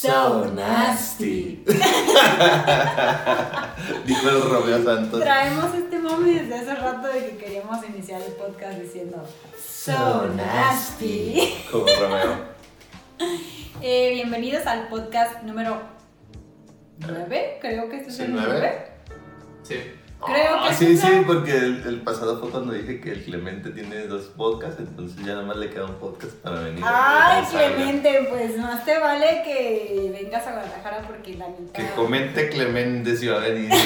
So nasty. Dijo el Romeo Santos. Traemos este mami desde hace rato de que queríamos iniciar el podcast diciendo So nasty. Como Romeo. Eh, bienvenidos al podcast número 9. Creo que este es ¿Sí, el nueve? 9. Sí. Creo Ah, que sí, sí, porque el, el pasado fue cuando dije que el Clemente tiene dos podcasts, entonces ya nada más le queda un podcast para venir. Ay. Clemente, pues más te vale que vengas a Guadalajara porque la neta. Que comente Clemente si va a venir.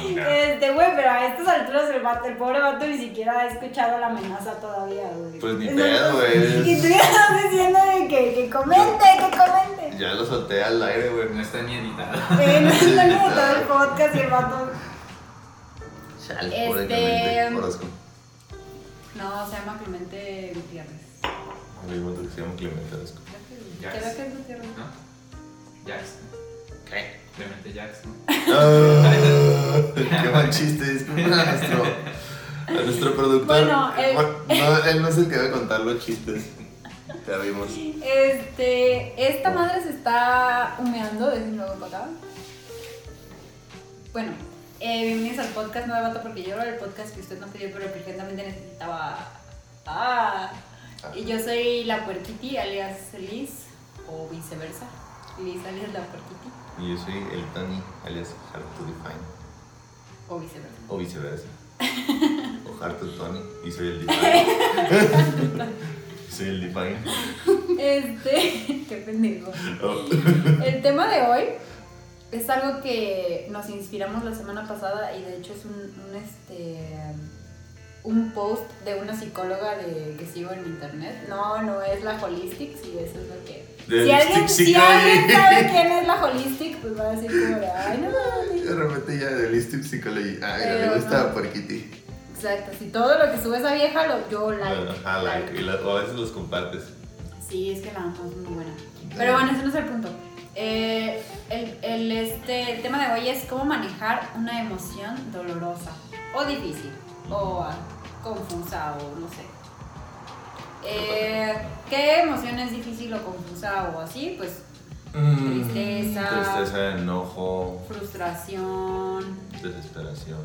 Este, güey, pero a estas alturas el, vato, el pobre vato ni siquiera ha escuchado la amenaza todavía, güey. Pues ni pedo, güey. Y tú ya estás diciendo de que, que comente, que comente. Ya lo solté al aire, güey. No está ni editado. Eh, no es lo que todo el podcast y el vato. Chale, Este- Clemente Orozco. No, se llama Clemente Gutiérrez. A me gusta que se llama Clemente Orozco. Creo que, es. que es Gutiérrez. ¿No? Jackson. ¿Qué? Clemente Jackson. Ah, qué mal chiste, disculpen a nuestro, a nuestro productor. Bueno, el- no, él no es el que debe contar los chistes. Este, esta madre se está humeando, de nuevo para acá. Bueno, eh, bienvenidos al podcast No Vato porque yo era el podcast que usted no pidió, pero que urgentemente necesitaba. Ah. Y yo soy la puerquiti, alias Liz, o viceversa. Liz, alias la puerquiti, Y yo soy el Tony, alias Hard to Define. o viceversa. O viceversa. O Hard to Tony. Y soy el Define. Soy el Define. Este, qué pendejo. Oh. El tema de hoy es algo que nos inspiramos la semana pasada y de hecho es un, un, este un post de una psicóloga de, que sigo en internet. No, no es la Holistic, sí, eso es lo que. Si alguien, Holistic si alguien sabe quién es la Holistic, pues va a decir como de, ay, no mames". De repente ya de Listic Psychology. Mira, Pero me gusta no. Porquiti. Exacto, si todo lo que sube esa vieja, lo, yo like. Ajá, like. Y la- o a veces los compartes. Sí, es que la amo, es muy buena. Pero bueno, ese no es el punto. Eh, el, el, este, el tema de hoy es cómo manejar una emoción dolorosa o difícil o confusa o no sé. Eh, ¿Qué emoción es difícil o confusa o así? Pues Tristeza. Tristeza, enojo, frustración, desesperación.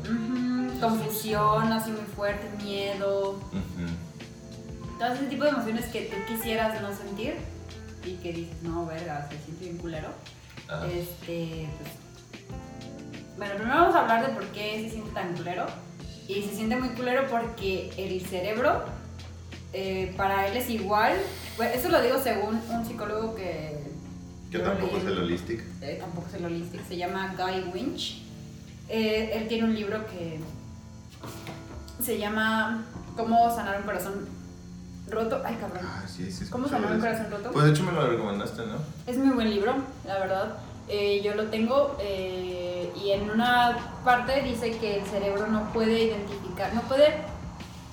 ujú, confusión así muy fuerte, miedo, Ujú. todo ese tipo de emociones que tú quisieras no sentir y que dices, no, verga, se siente bien culero. Ah, Este, pues, bueno, primero vamos a hablar de por qué se siente tan culero. Y se siente muy culero porque el cerebro, eh, para él es igual. Bueno, eso lo digo según un psicólogo que. Que yo tampoco es el holistic. Eh, tampoco es el holistic, se llama Guy Winch. Eh, él tiene un libro que se llama Cómo sanar un corazón roto. Ay, cabrón. Ah, sí, sí. ¿Cómo sanar un corazón roto? Pues de hecho me lo recomendaste, ¿no? Es muy buen libro, la verdad. Eh, yo lo tengo eh, y en una parte dice que el cerebro no puede identificar, no puede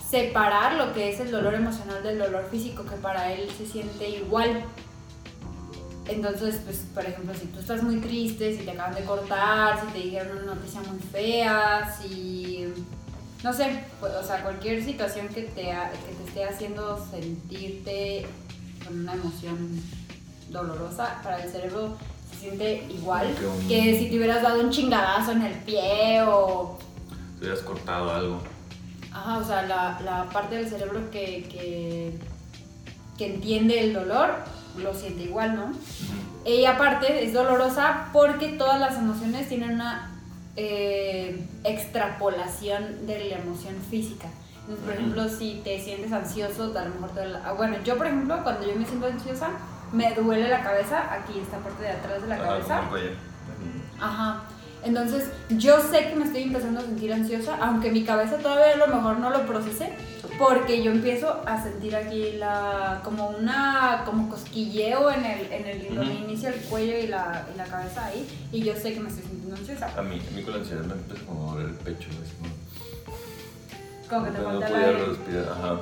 separar lo que es el dolor emocional del dolor físico, que para él se siente igual. Entonces, pues, por ejemplo, si tú estás muy triste, si te acaban de cortar, si te dijeron una noticia muy fea, si... No sé, pues, o sea, cualquier situación que te, ha- que te esté haciendo sentirte con una emoción dolorosa, para el cerebro se siente igual que un- que si te hubieras dado un chingadazo en el pie o... Te hubieras cortado algo. Ajá, o sea, la, la parte del cerebro que, que, que entiende el dolor lo siente igual, ¿no? Y aparte es dolorosa porque todas las emociones tienen una eh, extrapolación de la emoción física. Entonces, por ejemplo, si te sientes ansioso, a lo mejor te duele la- ah, Bueno, yo, por ejemplo, cuando yo me siento ansiosa, me duele la cabeza, aquí esta parte de atrás de la cabeza. Ajá. Entonces, yo sé que me estoy empezando a sentir ansiosa, aunque mi cabeza todavía a lo mejor no lo procesé, porque yo empiezo a sentir aquí la como una como cosquilleo en el en el donde inicia el cuello y la, y la cabeza ahí y yo sé que me estoy sintiendo ansiosa. A mí, a mí con la ansiedad me empieza como a doler el pecho. así como- Como que te no falta podía aire. respirar. Ajá.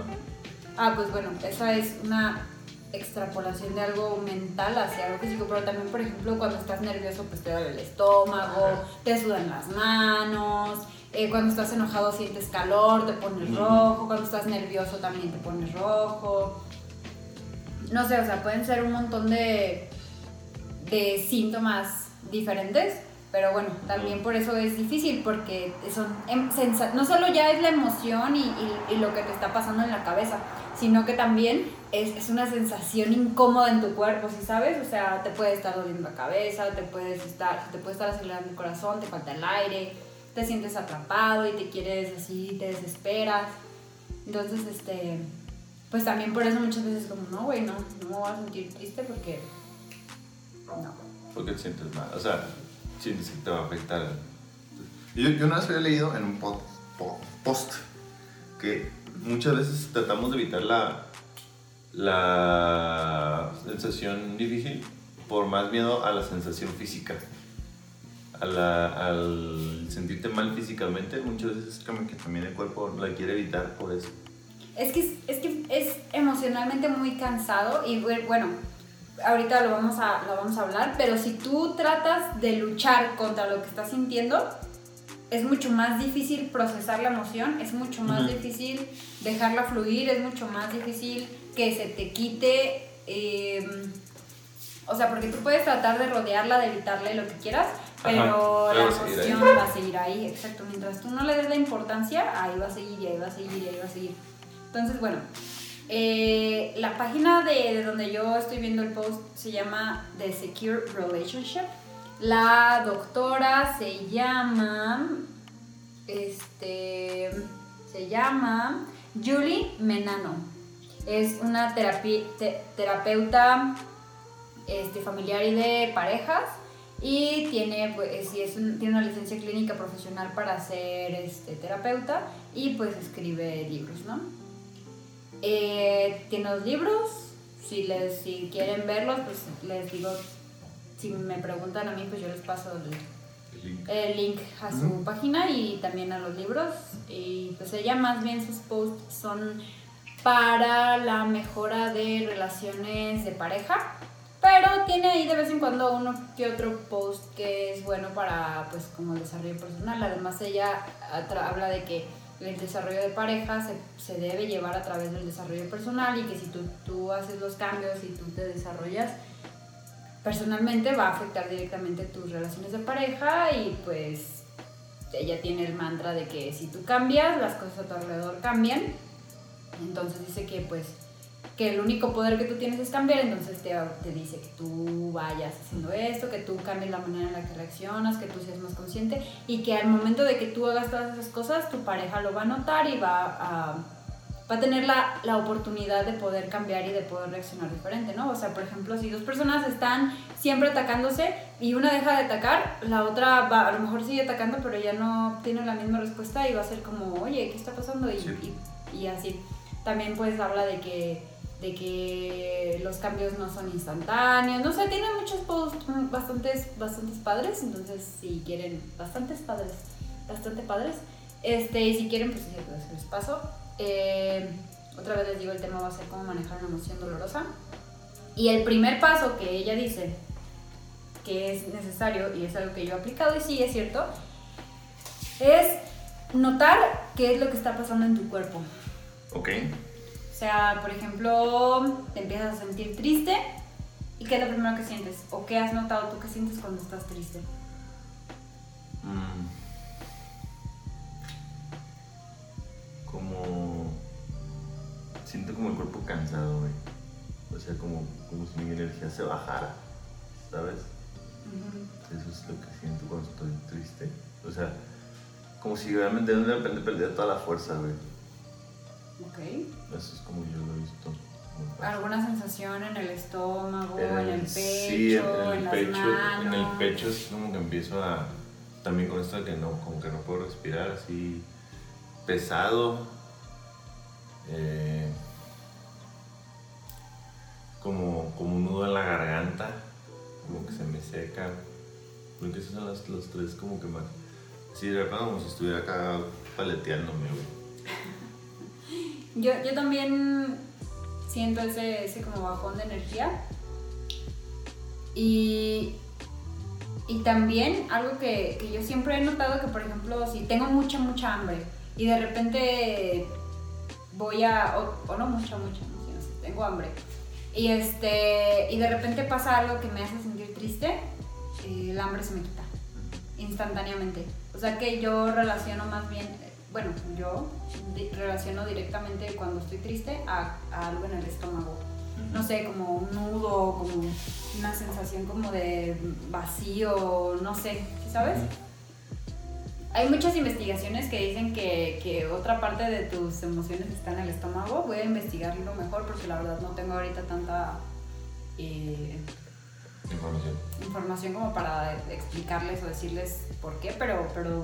Ah, pues bueno, esa es una extrapolación de algo mental hacia algo físico, pero también, por ejemplo, cuando estás nervioso, pues te duele el estómago, te sudan las manos, eh, cuando estás enojado sientes calor, te pones rojo, cuando estás nervioso también te pones rojo. no sé, o sea, pueden ser un montón de, de síntomas diferentes, pero bueno, también por eso es difícil, porque son em- no solo ya es la emoción y, y- y lo que te está pasando en la cabeza, sino que también es, es una sensación incómoda en tu cuerpo, ¿sí sabes? O sea, te puede estar doliendo la cabeza, te, puedes estar, te puede estar acelerando el corazón, te falta el aire, te sientes atrapado y te quieres así, te desesperas. Entonces, este, pues también por eso muchas veces como, no, güey, no, no me voy a sentir triste porque, no. porque te sientes mal. O sea, sientes que te va a afectar. Yo, yo una vez había leído en un pod- po- post que muchas veces tratamos de evitar la, la sensación difícil por más miedo a la sensación física. A la- al sentirte mal físicamente, muchas veces es como que también el cuerpo la quiere evitar por eso. Es que es, es que es emocionalmente muy cansado y bu- bueno, ahorita lo vamos, a, lo vamos a hablar, pero si tú tratas de luchar contra lo que estás sintiendo, es mucho más difícil procesar la emoción, es mucho más Ujú. difícil dejarla fluir, es mucho más difícil que se te quite. eh, o sea, porque tú puedes tratar de rodearla, de evitarle lo que quieras, pero Ajá, la pero va a seguir ahí. emoción va a seguir ahí, exacto. Mientras tú no le des la importancia, ahí va a seguir y ahí va a seguir y ahí va a seguir. Entonces, bueno, eh, la página de, de donde yo estoy viendo el post se llama The Secure Relationship. La doctora se llama, este, se llama Julie Menano. Es una terapi- te- terapeuta este, familiar y de parejas y tiene, pues, sí, es un- tiene una licencia clínica profesional para ser este, terapeuta y pues escribe libros, ¿no? Eh, tiene dos libros, si, les, si quieren verlos, pues les digo, si me preguntan a mí, pues yo les paso el, El link. el link a su página y también a los libros. Y pues ella más bien sus posts son para la mejora de relaciones de pareja. Pero tiene ahí de vez en cuando uno que otro post que es bueno para pues como el desarrollo personal. Además ella atra- habla de que el desarrollo de pareja se, se debe llevar a través del desarrollo personal y que si tú, tú haces los cambios y tú te desarrollas personalmente va a afectar directamente tus relaciones de pareja y pues ella tiene el mantra de que si tú cambias, las cosas a tu alrededor cambian. Entonces dice que pues que el único poder que tú tienes es cambiar, entonces te, te dice que tú vayas haciendo esto, que tú cambies la manera en la que reaccionas, que tú seas más consciente y que al momento de que tú hagas todas esas cosas, tu pareja lo va a notar y va a, va a tener la, la oportunidad de poder cambiar y de poder reaccionar diferente, ¿no? O sea, por ejemplo, si dos personas están siempre atacándose y una deja de atacar, la otra va, a lo mejor sigue atacando, pero ya no tiene la misma respuesta y va a ser como, oye, ¿qué está pasando? Y, Sí. y, y así. También pues habla de que, de que los cambios no son instantáneos, no sé, tiene muchos posts bastantes, bastantes padres, entonces si quieren, bastantes padres, bastante padres, este, y si quieren, pues pues, les paso. Eh, otra vez les digo, el tema va a ser cómo manejar una emoción dolorosa. Y el primer paso que ella dice que es necesario, y es algo que yo he aplicado y sí es cierto, es notar qué es lo que está pasando en tu cuerpo. Ok. O sea, por ejemplo, te empiezas a sentir triste y qué es lo primero que sientes o qué has notado tú que sientes cuando estás triste. Mm. Como. Siento como el cuerpo cansado, güey. O sea, como, como si mi energía se bajara, ¿sabes? Eso es lo que siento cuando estoy triste. O sea, como si realmente de repente perdiera toda la fuerza, güey. Ok. Eso es como yo lo he visto. ¿Alguna sensación en el estómago, en el pecho, sí, en, en en, el las pecho, manos? en el pecho es como que empiezo a, también con esto de que no, como que no puedo respirar así pesado, eh, como, como un nudo en la garganta, como que se me seca, creo que esos son los, los tres como que más, sí, de verdad como si estuviera acá paleteándome, güey. Yo, yo también siento ese, ese como bajón de energía. Y, y también algo que, que yo siempre he notado que, por ejemplo, si tengo mucha, mucha hambre y de repente voy a, o, no mucha, mucha, no sé, no sé, tengo hambre Y, este, y de repente pasa algo que me hace sentir triste, eh, el hambre se me quita instantáneamente. O sea que yo relaciono más bien, bueno, yo relaciono directamente cuando estoy triste a, a algo en el estómago. No sé, como un nudo, como una sensación como de vacío, no sé, ¿sí ¿sabes? Hay muchas investigaciones que dicen que, que otra parte de tus emociones está en el estómago. Voy a investigarlo mejor porque la verdad no tengo ahorita tanta eh, Información. información como para explicarles o decirles por qué, pero, pero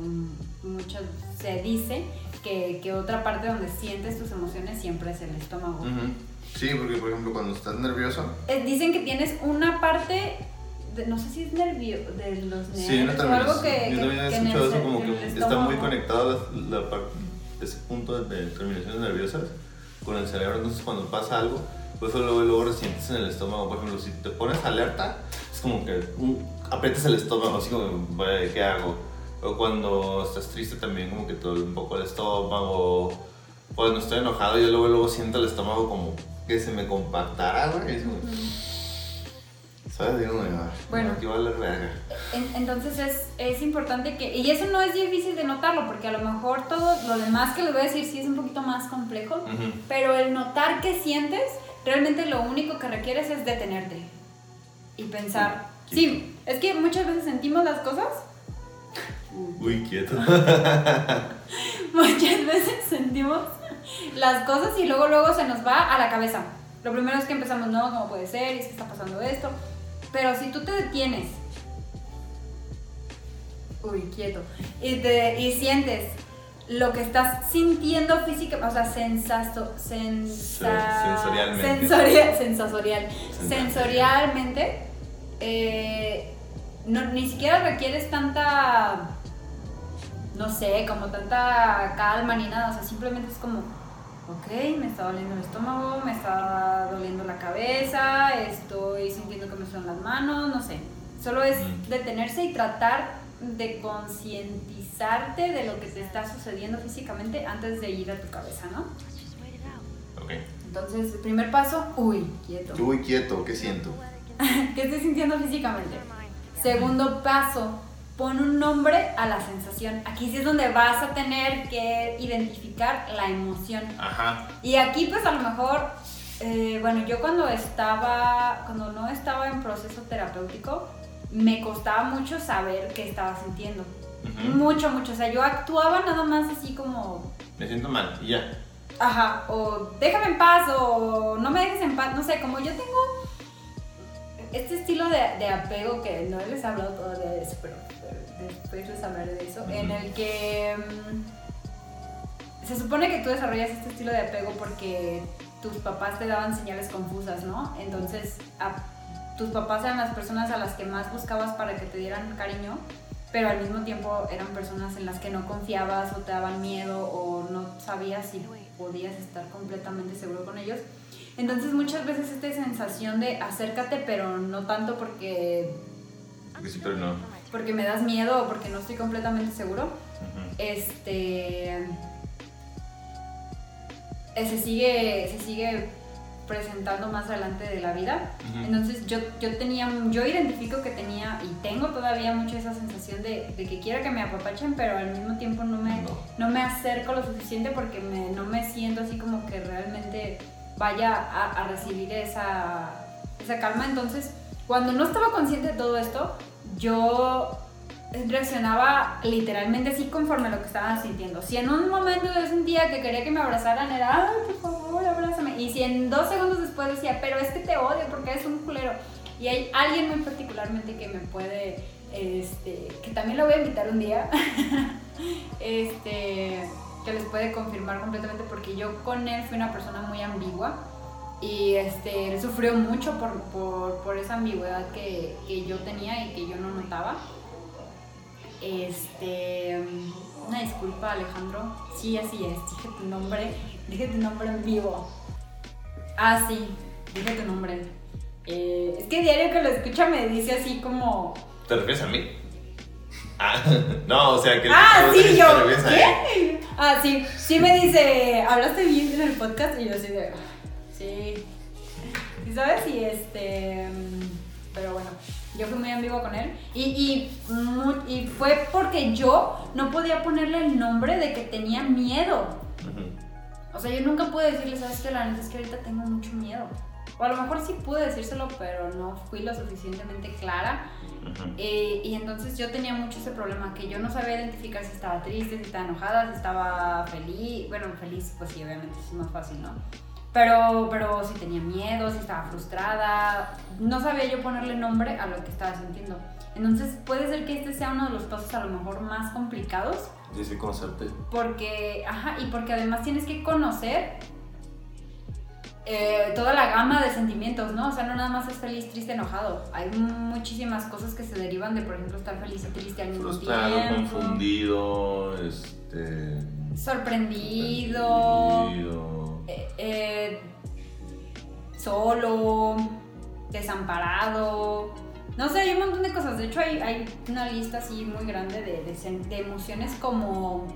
muchas se dice que, que otra parte donde sientes tus emociones siempre es el estómago. Ujú. Sí, porque por ejemplo cuando estás nervioso, Eh, dicen que tienes una parte, de- no sé si es nervio, de los nervios Sí, no o algo que, yo también he escuchado eso como que está muy conectado la, la parte, ese punto de terminaciones nerviosas con el cerebro. Entonces, cuando pasa algo, pues luego, luego resientes en el estómago. Por ejemplo, si te pones alerta, es como que uh, aprietas el estómago, así como, "Vaya, ¿qué hago? O cuando estás triste también, como que te duele un poco el estómago. Cuando estoy enojado, yo luego, luego siento el estómago como que se me compactara, güey. ¿Sabes? Digo, "Ay, Bueno. aquí va a valer verga. En- Entonces es, es importante que, y eso no es difícil de notarlo, porque a lo mejor todo lo demás que les voy a decir sí es un poquito más complejo, Ujú. pero el notar que sientes, realmente lo único que requieres es detenerte y pensar. Sí, es que muchas veces sentimos las cosas, Uy, quieto. muchas veces sentimos las cosas y luego luego se nos va a la cabeza. Lo primero es que empezamos, no, ¿cómo puede ser? ¿Y es que está pasando esto? Pero si tú te detienes, uy, quieto, y, te, y sientes lo que estás sintiendo físicamente, o sea, sensato, sensa- Sensorialmente. sensoria- sensorial, Sensorial. sensorialmente, eh, no, ni siquiera requieres tanta, no sé, como tanta calma ni nada, o sea, simplemente es como, ok, me está doliendo el estómago, me está doliendo la cabeza, estoy sintiendo que me suenan las manos, no sé. Solo es Ujú. detenerse y tratar de concientizarte de lo que te está sucediendo físicamente antes de ir a tu cabeza, ¿no? Ok. Entonces, el primer paso, uy, quieto. uy, quieto, ¿qué siento? ¿Qué estoy sintiendo físicamente? Segundo paso, pon un nombre a la sensación. Aquí sí es donde vas a tener que identificar la emoción. Ajá. Y aquí pues a lo mejor, eh, bueno, yo cuando estaba, cuando no estaba en proceso terapéutico, me costaba mucho saber qué estaba sintiendo. Mucho, mucho. O sea, yo actuaba nada más así como, Me siento mal y ya. ajá, o déjame en paz, o no me dejes en paz. No sé, como yo tengo este estilo de, de apego que no les he hablado todavía de eso, pero después les hablaré de eso, en el que mm, se supone que tú desarrollas este estilo de apego porque tus papás te daban señales confusas, ¿no? Entonces, a- tus papás eran las personas a las que más buscabas para que te dieran cariño, pero al mismo tiempo eran personas en las que no confiabas o te daban miedo o no sabías si podías estar completamente seguro con ellos. Entonces muchas veces esta sensación de acércate, pero no tanto porque, Porque sí, pero no. Porque me das miedo o porque no estoy completamente seguro, este eh, se sigue se sigue presentando más adelante de la vida entonces yo, yo tenía yo identifico que tenía y tengo todavía mucho esa sensación de, de que quiero que me apapachen pero al mismo tiempo no me No. no me acerco lo suficiente porque me- no me siento así como que realmente vaya a, a recibir esa, esa calma. Entonces, cuando no estaba consciente de todo esto, yo reaccionaba literalmente así conforme a lo que estaba sintiendo. Si en un momento yo sentía que quería que me abrazaran, era, ay, por favor, abrázame. Y si en dos segundos después decía, pero es que te odio porque eres un culero. Y hay alguien muy particularmente que me puede, este, que también lo voy a invitar un día, este, que les puede confirmar completamente porque yo con él fui una persona muy ambigua y este, él sufrió mucho por, por, por esa ambigüedad que, que yo tenía y que yo no notaba. Este, una disculpa Alejandro, sí, así es, dije tu nombre, dije tu nombre en vivo. Ah, sí, dije tu nombre. Eh, es que diario que lo escucha me dice así como... ¿Te refieres a mí? Ah, no, o sea que. Ah, sí, yo. ¿Qué? Ah, sí. Sí me dice, ¿hablaste bien en el podcast? Y yo así de, sí. Sí, sabes? Y este. Pero bueno, yo fui muy vivo con él. Y, y, y fue porque yo no podía ponerle el nombre de que tenía miedo. O sea, yo nunca pude decirle, ¿sabes qué? La neta es que ahorita tengo mucho miedo. O a lo mejor sí pude decírselo, pero no fui lo suficientemente clara. Eh, y entonces yo tenía mucho ese problema, que yo no sabía identificar si estaba triste, si estaba enojada, si estaba feliz. Bueno, feliz, pues sí, obviamente es más fácil, ¿no? Pero, pero si tenía miedo, si estaba frustrada, no sabía yo ponerle nombre a lo que estaba sintiendo. Entonces puede ser que este sea uno de los pasos a lo mejor más complicados, Dice conocerte. porque, ajá, y porque además tienes que conocer eh, toda la gama de sentimientos, ¿no? O sea, no nada más es feliz, triste, enojado. Hay muchísimas cosas que se derivan de, por ejemplo, estar feliz y triste al mismo Frustrado, tiempo. confundido, este. Sorprendido. sorprendido. Eh, solo, desamparado. No sé, hay un montón de cosas. De hecho, hay, una lista así muy grande de, emociones como.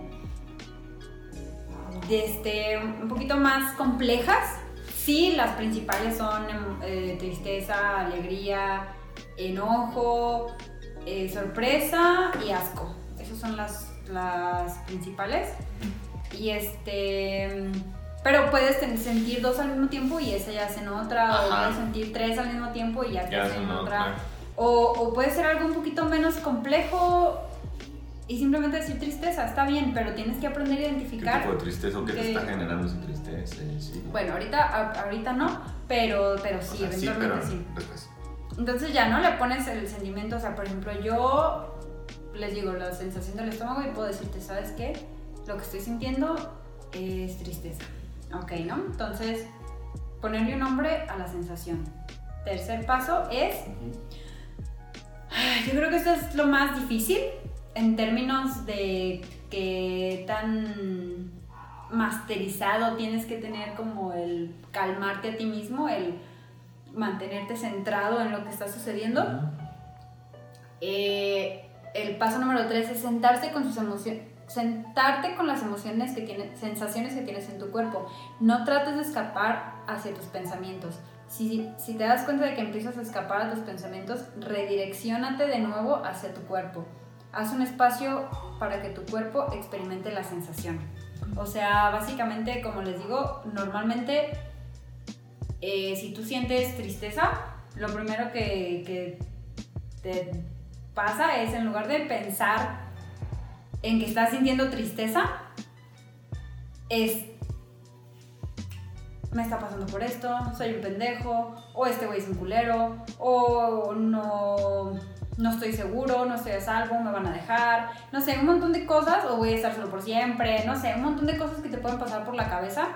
de este, un poquito más complejas. Sí, las principales son em, eh, tristeza, alegría, enojo, eh, sorpresa y asco. Esas son las, las principales. Y este. Pero puedes sentir dos al mismo tiempo y esa ya es en otra. O Ajá. puedes sentir tres al mismo tiempo y ya, Ya estás es en una otra. otra. O, o puede ser algo un poquito menos complejo y simplemente decir tristeza. Está bien, pero tienes que aprender a ¿Qué identificar. tipo de tristeza o qué te que- está generando esa tristeza? Sí. Bueno, ahorita, a- ahorita no, pero, pero sí, O sea, sí, eventualmente pero sí. Entonces ya no le pones el sentimiento, o sea, por ejemplo, yo les digo la sensación del estómago y puedo decirte, ¿sabes qué? Lo que estoy sintiendo es tristeza. Ok, ¿no? Entonces, ponerle un nombre a la sensación. Tercer paso es, yo creo que esto es lo más difícil en términos de que tan masterizado tienes que tener como el calmarte a ti mismo, el mantenerte centrado en lo que está sucediendo. Eh, el paso número tres es sentarse con sus emociones. Sentarte con las emociones que tienes, sensaciones que tienes en tu cuerpo. No trates de escapar hacia tus pensamientos. Si, si te das cuenta de que empiezas a escapar a tus pensamientos, redireccionate de nuevo hacia tu cuerpo. Haz un espacio para que tu cuerpo experimente la sensación. O sea, básicamente, como les digo, normalmente eh, si tú sientes tristeza, lo primero que, que te pasa es en lugar de pensar en que estás sintiendo tristeza, es me está pasando por esto, soy un pendejo, o este güey es un culero, o no, no estoy seguro, no estoy a salvo, me van a dejar, no sé, un montón de cosas, o voy a estar solo por siempre, no sé, un montón de cosas que te pueden pasar por la cabeza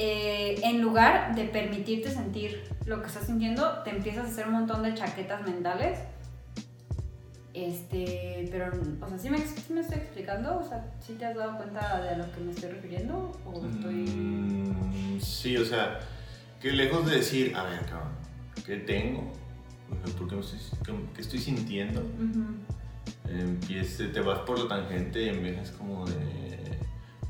eh, en lugar de permitirte sentir lo que estás sintiendo, te empiezas a hacer un montón de chaquetas mentales. Este, pero, o sea, ¿sí me, sí me estoy explicando? O sea, ¿sí te has dado cuenta de a lo que me estoy refiriendo? ¿O estoy...? Mm, sí, o sea, que lejos de decir, a ver, cabrón, ¿qué tengo? ¿Por qué, me estoy, qué, qué estoy sintiendo? Ujú. Empiece, te vas por la tangente y empiezas como de...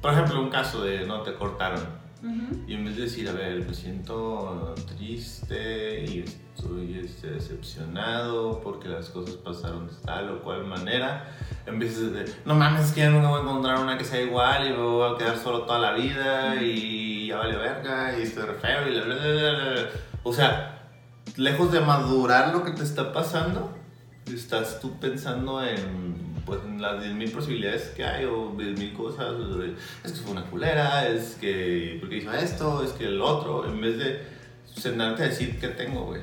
Por ejemplo, un caso de, no, te cortaron. Ujú. Y en vez de decir, a ver, me siento triste y estoy este, decepcionado porque las cosas pasaron de tal o cual manera, empiezas de, no mames, es que ya nunca voy a encontrar una que sea igual y me voy a quedar solo toda la vida y ya vale verga y estoy re feo y la bla, bla, bla, bla. O sea, lejos de madurar lo que te está pasando, estás tú pensando en, pues, en las 10.000 posibilidades que hay o 10.000 cosas. Es que fue una culera, es que porque hizo esto, es que el otro, en vez de sentarte a decir qué tengo, güey,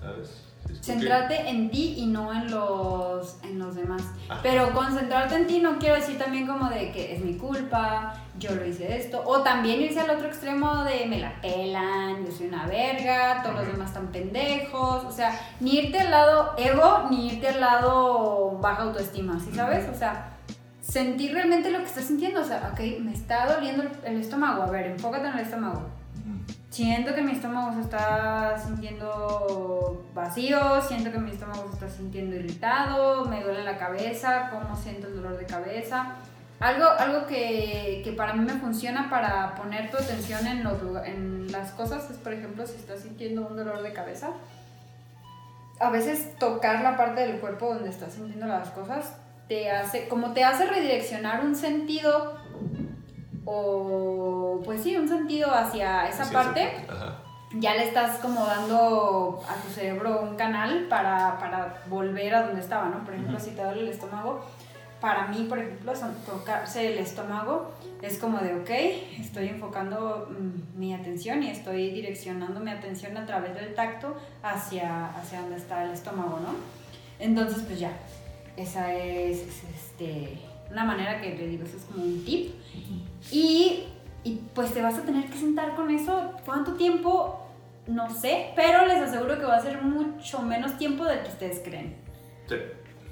¿sabes? Centrarte en ti y no en los, en los demás. Ajá. Pero concentrarte en ti no quiero decir también como de que es mi culpa, yo lo hice esto. O también irse al otro extremo de me la pelan, yo soy una verga, todos los demás están pendejos. O sea, ni irte al lado ego, ni irte al lado baja autoestima, ¿sí sabes? O sea, sentir realmente lo que estás sintiendo. O sea, ok, me está doliendo el, estómago. A ver, enfócate en el estómago. Siento que mi estómago se está sintiendo vacío, siento que mi estómago se está sintiendo irritado, me duele la cabeza, cómo siento el dolor de cabeza. Algo, algo que, que para mí me funciona para poner tu atención en, los, en las cosas es, por ejemplo, si estás sintiendo un dolor de cabeza, a veces tocar la parte del cuerpo donde estás sintiendo las cosas te hace, como te hace redireccionar un sentido o, pues sí, un sentido hacia esa Sí, parte sí. Ya le estás como dando a tu cerebro un canal para, para volver a donde estaba, ¿no? Por ejemplo, Ujú. si te duele el estómago, para mí, por ejemplo, son- tocarse el estómago es como de, ok, estoy enfocando mm, mi atención y estoy direccionando mi atención a través del tacto hacia, hacia donde está el estómago, ¿no? Entonces, pues ya, esa es, es, este, una manera que le digo, eso es como un tip. Y, y pues te vas a tener que sentar con eso. ¿Cuánto tiempo? No sé, pero les aseguro que va a ser mucho menos tiempo del que ustedes creen. Sí.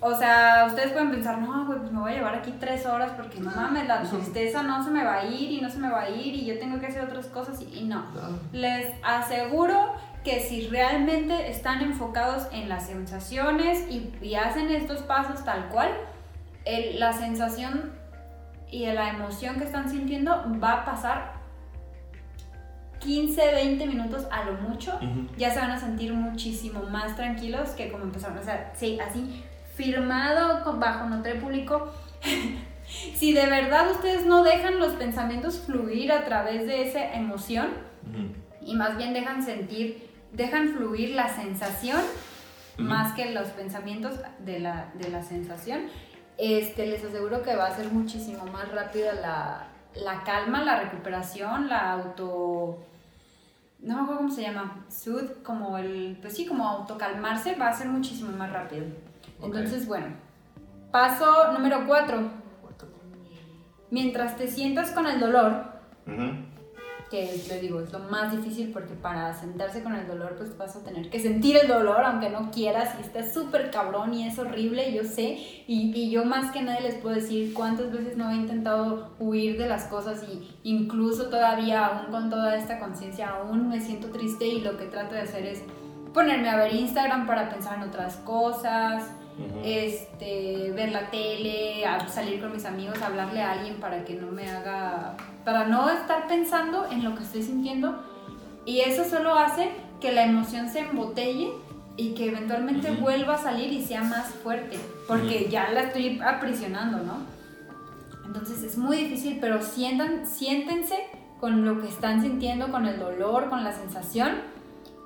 O sea, ustedes pueden pensar, no, güey, pues me voy a llevar aquí tres horas porque no mames, la tristeza no se me va a ir y no se me va a ir y yo tengo que hacer otras cosas y, y no. Les aseguro que si realmente están enfocados en las sensaciones y, y hacen estos pasos tal cual, el- la sensación y la emoción que están sintiendo va a pasar 15, 20 minutos a lo mucho. Ya se van a sentir muchísimo más tranquilos que como empezaron. O sea, sí, así, firmado bajo notario público. si de verdad ustedes no dejan los pensamientos fluir a través de esa emoción, y más bien dejan sentir, dejan fluir la sensación más que los pensamientos de la, de la sensación. Este, les aseguro que va a ser muchísimo más rápida la, la calma, la recuperación, la auto... No me acuerdo cómo se llama. Sud, como el... Pues sí, como autocalmarse va a ser muchísimo más rápido. Entonces, bueno. Paso número cuatro. Mientras te sientas con el dolor, que les digo, es lo más difícil porque para sentarse con el dolor pues vas a tener que sentir el dolor aunque no quieras y está súper cabrón y es horrible, yo sé, y, y yo más que nadie les puedo decir cuántas veces no he intentado huir de las cosas y incluso todavía aún con toda esta conciencia aún me siento triste y lo que trato de hacer es ponerme a ver Instagram para pensar en otras cosas, Este, ver la tele, salir con mis amigos, hablarle a alguien para que no me haga, para no estar pensando en lo que estoy sintiendo. Y eso solo hace que la emoción se embotelle y que eventualmente vuelva a salir y sea más fuerte, porque ya la estoy aprisionando, ¿no? Entonces es muy difícil, pero sientan, siéntense con lo que están sintiendo, con el dolor, con la sensación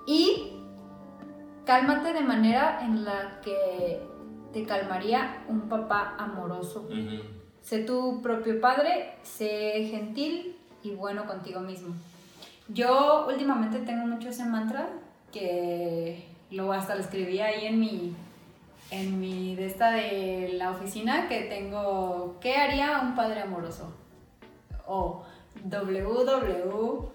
y cálmate de manera en la que te calmaría un papá amoroso. Sé tu propio padre, sé gentil y bueno contigo mismo. Yo últimamente tengo mucho ese mantra que lo hasta lo escribí ahí en mi en mi de esta de la oficina que tengo ¿qué haría un padre amoroso? O WWLPD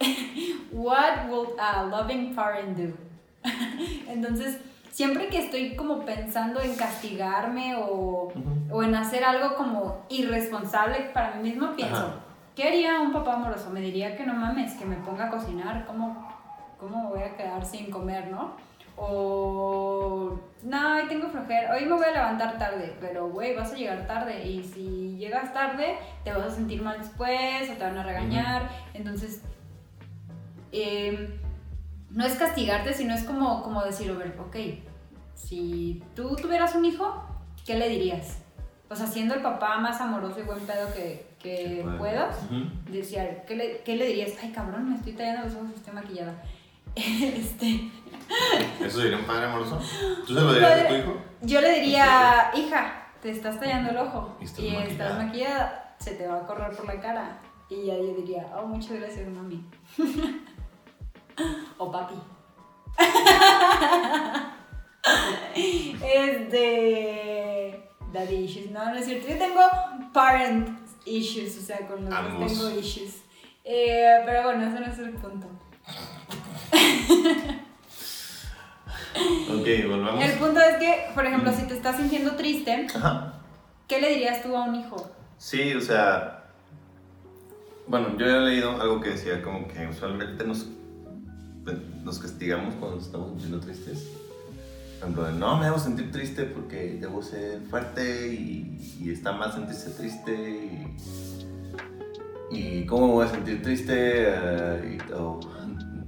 What would a loving parent do? Entonces, siempre que estoy como pensando en castigarme o, Ujú. o en hacer algo como irresponsable para mí mismo, pienso, Ajá. ¿qué haría un papá amoroso? Me diría que no mames, que me ponga a cocinar, ¿cómo, cómo voy a quedar sin comer, no? O, no, hoy tengo flojera, hoy me voy a levantar tarde, pero güey, vas a llegar tarde y si llegas tarde te vas a sentir mal después o te van a regañar, entonces eh, no es castigarte, sino es como, como decir, ok, si tú tuvieras un hijo, ¿qué le dirías? O sea, siendo el papá más amoroso y buen pedo que, que Bueno. puedas, Ujú. decía, ¿qué le, ¿qué le dirías? Ay, cabrón, me estoy tallando los ojos y estoy maquillada. este, ¿Eso sería un padre amoroso? ¿Tú se lo dirías a tu hijo? yo le diría, hija, te estás tallando el ojo Y y estás estás, maquillada. maquillada, se te va a correr por la cara. Y ya yo diría, oh, muchas gracias, mami. o papi. este. Daddy issues. No, no es cierto. Yo tengo parent issues, o sea, con los Ambos. dos tengo issues. Eh, pero bueno, ese no es el punto. Ok, volvamos. El punto es que, por ejemplo, si te estás sintiendo triste, Ajá. ¿qué le dirías tú a un hijo? Sí, o sea. Bueno, yo he leído algo que decía como que usualmente nos, nos castigamos cuando estamos sintiendo tristes. Por ejemplo, no me debo sentir triste porque debo ser fuerte y, está mal sentirse triste y, y cómo voy a sentir triste eh, y, o,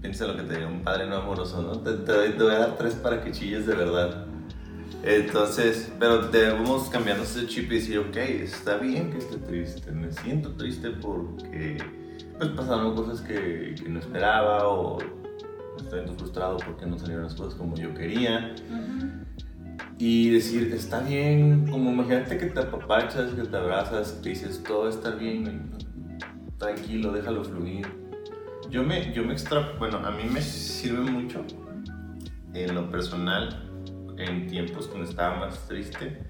piensa lo que te diga un padre no amoroso, ¿no? Te, voy a dar tres para que chilles de verdad. Entonces, pero debemos cambiando ese chip y decir, ok, está bien que esté triste, me siento triste porque pues pasaron cosas que, que no esperaba o siento frustrado porque no salieron las cosas como yo quería. Y decir, está bien, como imagínate que te apapachas, que te abrazas, que dices, todo está bien, tranquilo, déjalo fluir. Yo me, yo me extra, bueno, a mí me sirve mucho en lo personal, en tiempos cuando estaba más triste.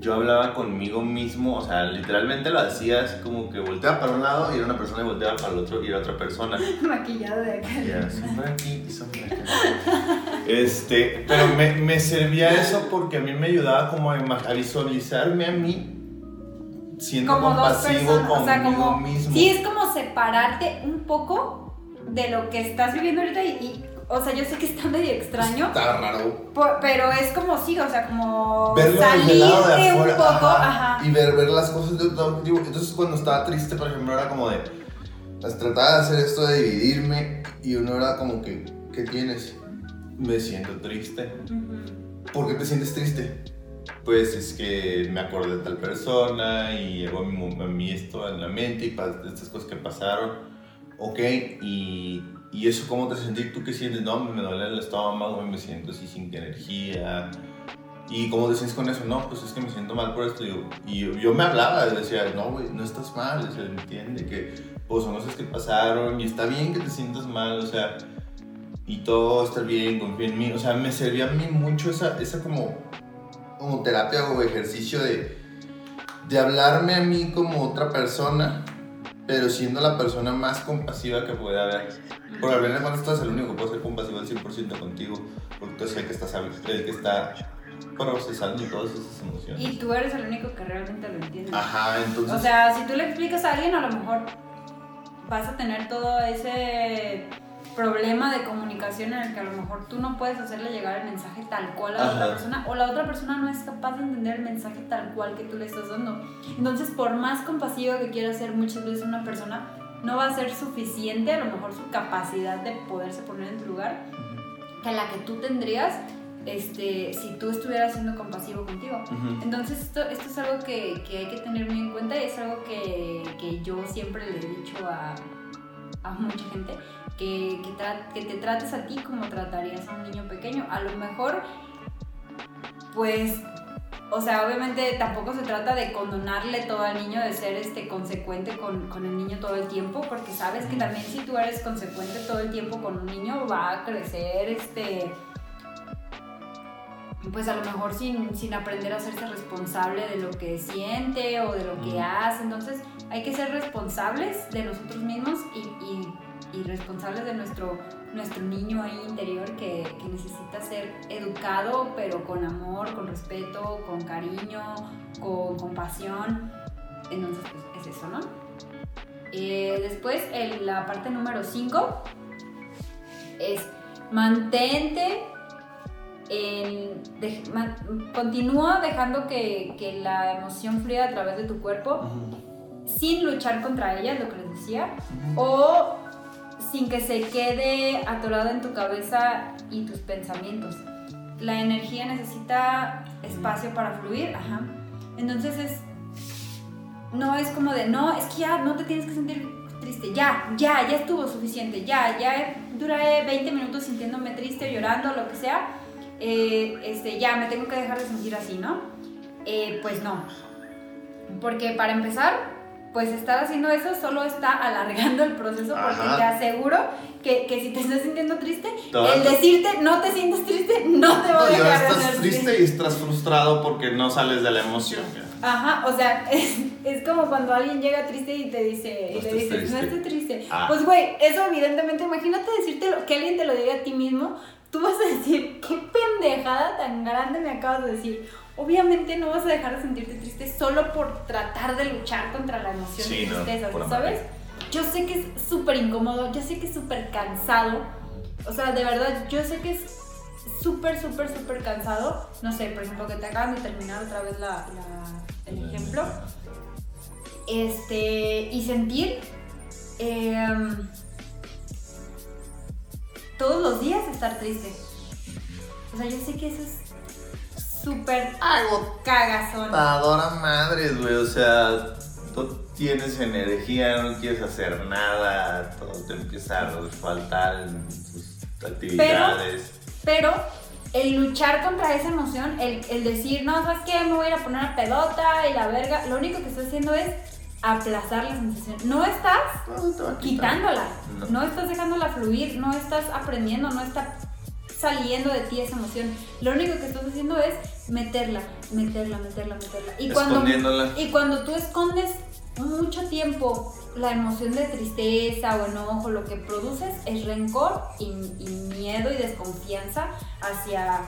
Yo hablaba conmigo mismo, o sea, literalmente lo hacía así como que volteaba para un lado y era una persona y volteaba para el otro y era otra persona. Maquillado de acá. Ya, sombra aquí y sombra acá. Este, pero me, me servía eso porque a mí me ayudaba como a, visualizarme a mí siendo Como dos compasivo personas. O sea, conmigo como. mismo. Sí, es como separarte un poco de lo que estás viviendo ahorita y. y- o sea, yo sé que está medio extraño, Está raro. por- pero es como sí, o sea, como Verlo salir de de un afuera. poco, ajá, ajá. Y ver, ver las cosas de otro. Entonces, cuando estaba triste, por ejemplo, era como de. Pues, trataba de hacer esto de dividirme. Y uno era como que. ¿Qué tienes? Me siento triste. Ujú. ¿Por qué te sientes triste? Pues es que me acordé de tal persona y llegó a mí, mo- a mí esto en la mente y estas cosas que pasaron. Ok, y, y eso cómo te sentís, tú qué sientes, no, me duele el estómago, me siento así sin energía. ¿Y cómo te sientes con eso? No, pues es que me siento mal por esto. Y yo, yo me hablaba, decía, no, güey, no estás mal, o sea, entiende que pues son cosas que pasaron y está bien que te sientas mal, o sea, y todo está bien, confía en mí. O sea, me servía a mí mucho esa, esa como Como terapia o ejercicio de. De hablarme a mí como otra persona. Pero siendo la persona más compasiva que puede haber. Porque al final cuando estás el único que puede ser compasivo al 100% contigo, porque tú eres el que está, el que está procesando todas esas emociones. Y tú eres el único que realmente lo entiende. Ajá, entonces... O sea, si tú le explicas a alguien, a lo mejor vas a tener todo ese problema de comunicación en el que a lo mejor tú no puedes hacerle llegar el mensaje tal cual a la otra persona o la otra persona no es capaz de entender el mensaje tal cual que tú le estás dando. Entonces, por más compasiva que quiera ser muchas veces una persona, no va a ser suficiente a lo mejor su capacidad de poderse poner en tu lugar que la que tú tendrías este, si tú estuvieras siendo compasivo contigo. Ujú. Entonces esto, esto es algo que, que hay que tener muy en cuenta y es algo que, que yo siempre le he dicho a, a mucha gente, que, que, tra- que te trates a ti como tratarías a un niño pequeño. A lo mejor, pues, o sea, obviamente tampoco se trata de condonarle todo al niño, de ser este, consecuente con, con el niño todo el tiempo, porque sabes que también si tú eres consecuente todo el tiempo con un niño va a crecer, este pues a lo mejor sin, sin aprender a hacerse responsable de lo que siente o de lo que hace. Entonces hay que ser responsables de nosotros mismos y, responsables de nuestro, nuestro niño ahí interior que, necesita ser educado, pero con amor, con respeto, con cariño, con compasión. Entonces pues es eso, ¿no? Eh, después la parte número 5 es mantente en- continúa dejando que, la emoción fluya a través de tu cuerpo. Sin luchar contra ella, es lo que les decía, Ujú. o sin que se quede atorado en tu cabeza y tus pensamientos. La energía necesita espacio para fluir, ajá. Entonces es no es como de, no, es que ya no te tienes que sentir triste, ya, ya, ya estuvo suficiente, ya, ya duré 20 minutos sintiéndome triste, llorando, lo que sea, eh, este, ya me tengo que dejar de sentir así, ¿no? Eh, pues no, porque para empezar, pues estar haciendo eso solo está alargando el proceso porque te aseguro que, que si te estás sintiendo triste, Todo- el decirte no te sientes triste no te va a No, y dejar de estás triste y estás frustrado porque no sales de la emoción. Ajá, o sea, es, es como cuando alguien llega triste y te dice, y No estés dices, no triste". estés triste. Ah. Pues güey, eso evidentemente, imagínate decirte que alguien te lo diga a ti mismo, tú vas a decir, qué pendejada tan grande me acabas de decir. Obviamente no vas a dejar de sentirte triste solo por tratar de luchar contra la emoción Sí, de no, tristeza, por ¿sabes? Yo sé que es súper incómodo, yo sé que es súper cansado, o sea, de verdad, yo sé que es súper, súper, súper cansado, no sé, por ejemplo, que te acaban de terminar otra vez la, la- el ejemplo, este, y sentir em, todos los días estar triste. O sea, yo sé que eso es súper cagazón. Adora madres, güey. O sea, no tienes energía, no quieres hacer nada, todo te empieza a faltar en tus actividades. Pero el luchar contra esa emoción, el, el decir, no, ¿sabes qué? Me voy a ir a poner una pedota y la verga, lo único que estás haciendo es aplazar la sensación. No estás No, quitándola, No. no. estás dejándola fluir, no estás aprendiendo, no está saliendo de ti esa emoción. Lo único que estás haciendo es meterla, meterla, meterla, meterla. Y cuando, y cuando tú escondes mucho tiempo la emoción de tristeza o enojo, lo que produces es rencor y, y miedo y desconfianza hacia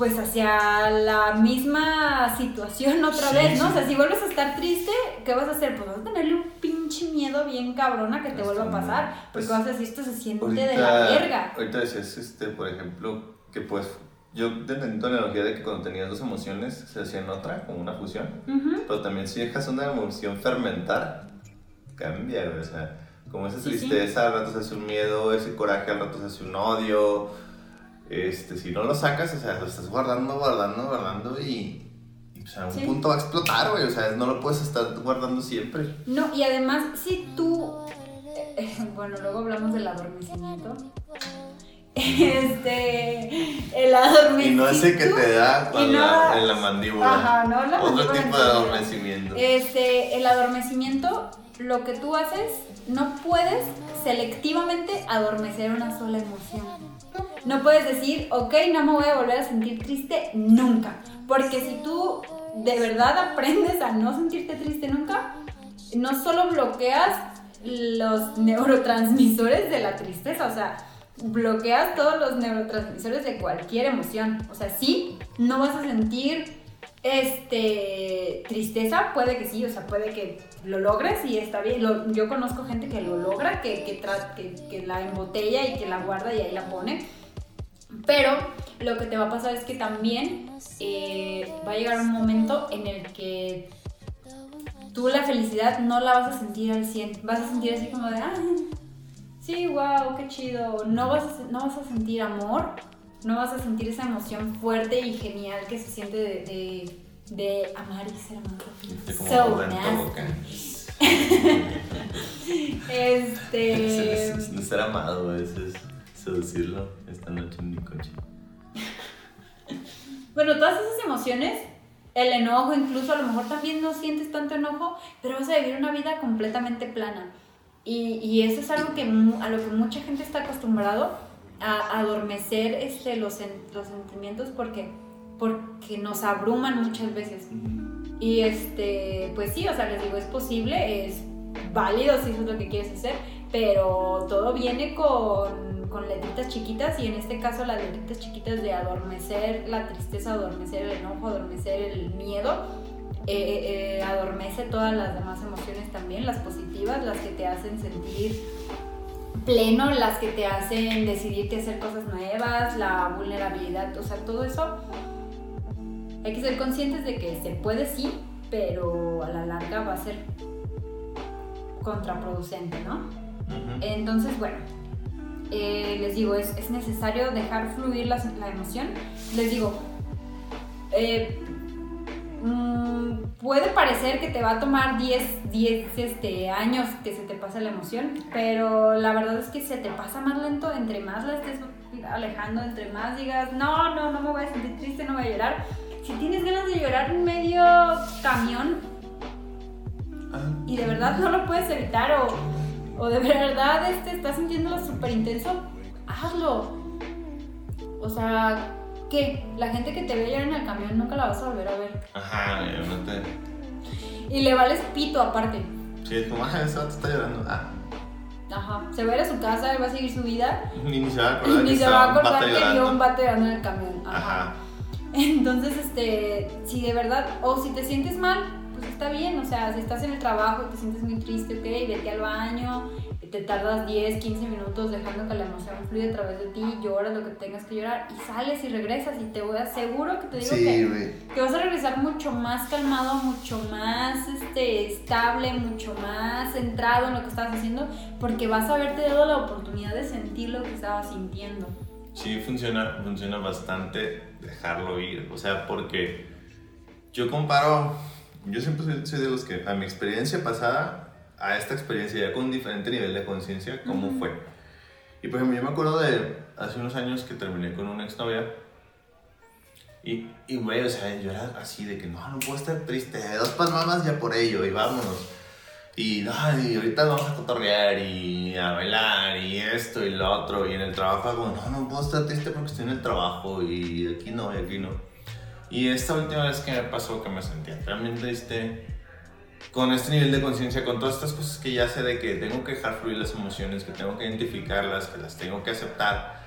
pues hacia la misma situación otra Sí, vez, ¿no? sí. O sea, si vuelves a estar triste, ¿qué vas a hacer? Pues vas a tenerle un pinche miedo bien cabrona que te vuelva a pasar. Porque Pues, vas a decir, esto se siente de la verga. ahorita decías, este, por ejemplo, que pues yo te entendí tu analogía de que cuando tenías dos emociones se hacían otra, como una fusión. Pero también si dejas una emoción fermentar, cambia. O sea, como esa sí. tristeza, al rato se hace un miedo, ese coraje, al rato se hace un odio. Este, si no lo sacas, o sea, lo estás guardando, guardando, guardando y, y, pues a un Sí. punto va a explotar, güey. O sea, no lo puedes estar guardando siempre. No, y además, si tú. eh, bueno, luego hablamos del adormecimiento. Este. El adormecimiento. Y no ese que te da no- la, en la mandíbula. Ajá, no la Otro mandíbula tipo de en adormecimiento. Este, el adormecimiento, lo que tú haces, no puedes selectivamente adormecer una sola emoción. No puedes decir, ok, no me voy a volver a sentir triste nunca. Porque si tú de verdad aprendes a no sentirte triste nunca, no solo bloqueas los neurotransmisores de la tristeza, o sea, bloqueas todos los neurotransmisores de cualquier emoción. O sea, sí, no vas a sentir este tristeza, puede que sí, o sea, puede que lo logres y está bien. Yo conozco gente que lo logra, que, que, que, que la embotella y que la guarda y ahí la pone. Pero lo que te va a pasar es que también eh, va a llegar un momento en el que tú la felicidad no la vas a sentir al 100. Vas a sentir así como de, ah, sí, wow, qué chido. No vas, a, no vas a sentir amor, no vas a sentir esa emoción fuerte y genial que se siente de, de, de amar y ser amado. Como So nasty. Este. Ser amado, eso es seducirlo esta noche en mi coche. Bueno, todas esas emociones, el enojo, incluso a lo mejor también no sientes tanto enojo, pero vas a vivir una vida completamente plana. Y, y eso es algo que a lo que mucha gente está acostumbrado a adormecer este, los, los sentimientos porque, porque nos abruman muchas veces. Y este, pues sí, o sea, les digo, es posible, es válido si eso es lo que quieres hacer, pero todo viene con, con letritas chiquitas y en este caso las letritas chiquitas de adormecer la tristeza, adormecer el enojo, adormecer el miedo, eh, eh, eh, adormece todas las demás emociones también, las positivas, las que te hacen sentir pleno, las que te hacen decidirte hacer cosas nuevas, la vulnerabilidad, o sea, todo eso hay que ser conscientes de que se puede sí, pero a la larga va a ser contraproducente, ¿no? Entonces, bueno, eh, les digo, es, es necesario dejar fluir la, la emoción. Les digo, eh, mm, puede parecer que te va a tomar 10, 10 este, años que se te pase la emoción, pero la verdad es que se te pasa más lento entre más la estés alejando, entre más digas, no, no, no me voy a sentir triste, no voy a llorar. Si tienes ganas de llorar en medio camión, Ah, y de verdad no lo puedes evitar o, o de verdad este, estás sintiéndolo súper intenso, hazlo. O sea, ¿qué? La gente que te ve llorar en el camión nunca la vas a volver a ver. Ajá, no te. Y le vales pito aparte. Sí, es como, ah, ese vato está llorando. Ah, Ajá. Se va a ir a su casa, él va a seguir su vida ni, ni se va a y acordar ni que se va a acordar que vio un vato llorando en el camión. Ajá. Ajá. Entonces, este, si de verdad, o si te sientes mal, está bien, o sea, si estás en el trabajo y te sientes muy triste, ok, vete al baño, te tardas 10, 15 minutos dejando que la emoción fluya a través de ti, lloras lo que tengas que llorar y sales y regresas y te voy a seguro que te digo Sí, que, que vas a regresar mucho más calmado, mucho más este, estable, mucho más centrado en lo que estabas haciendo porque vas a haberte dado la oportunidad de sentir lo que estabas sintiendo. Sí, funciona, funciona bastante dejarlo ir. O sea, porque yo comparo, yo siempre soy, soy de los que a mi experiencia pasada, a esta experiencia ya con diferente nivel de conciencia, ¿cómo fue? Y por ejemplo, yo me acuerdo de hace unos años que terminé con una exnovia. Y, y güey, o sea, yo era así de que no, no puedo estar triste, dos palmadas ya por ello y vámonos. Y, no, y ahorita vamos a cotorrear y a bailar y esto y lo otro. Y en el trabajo, como, no, no puedo estar triste porque estoy en el trabajo y aquí no, y aquí no. Y esta última vez que me pasó, que me sentía también triste, con este nivel de conciencia, con todas estas cosas que ya sé de que tengo que dejar fluir las emociones, que tengo que identificarlas, que las tengo que aceptar.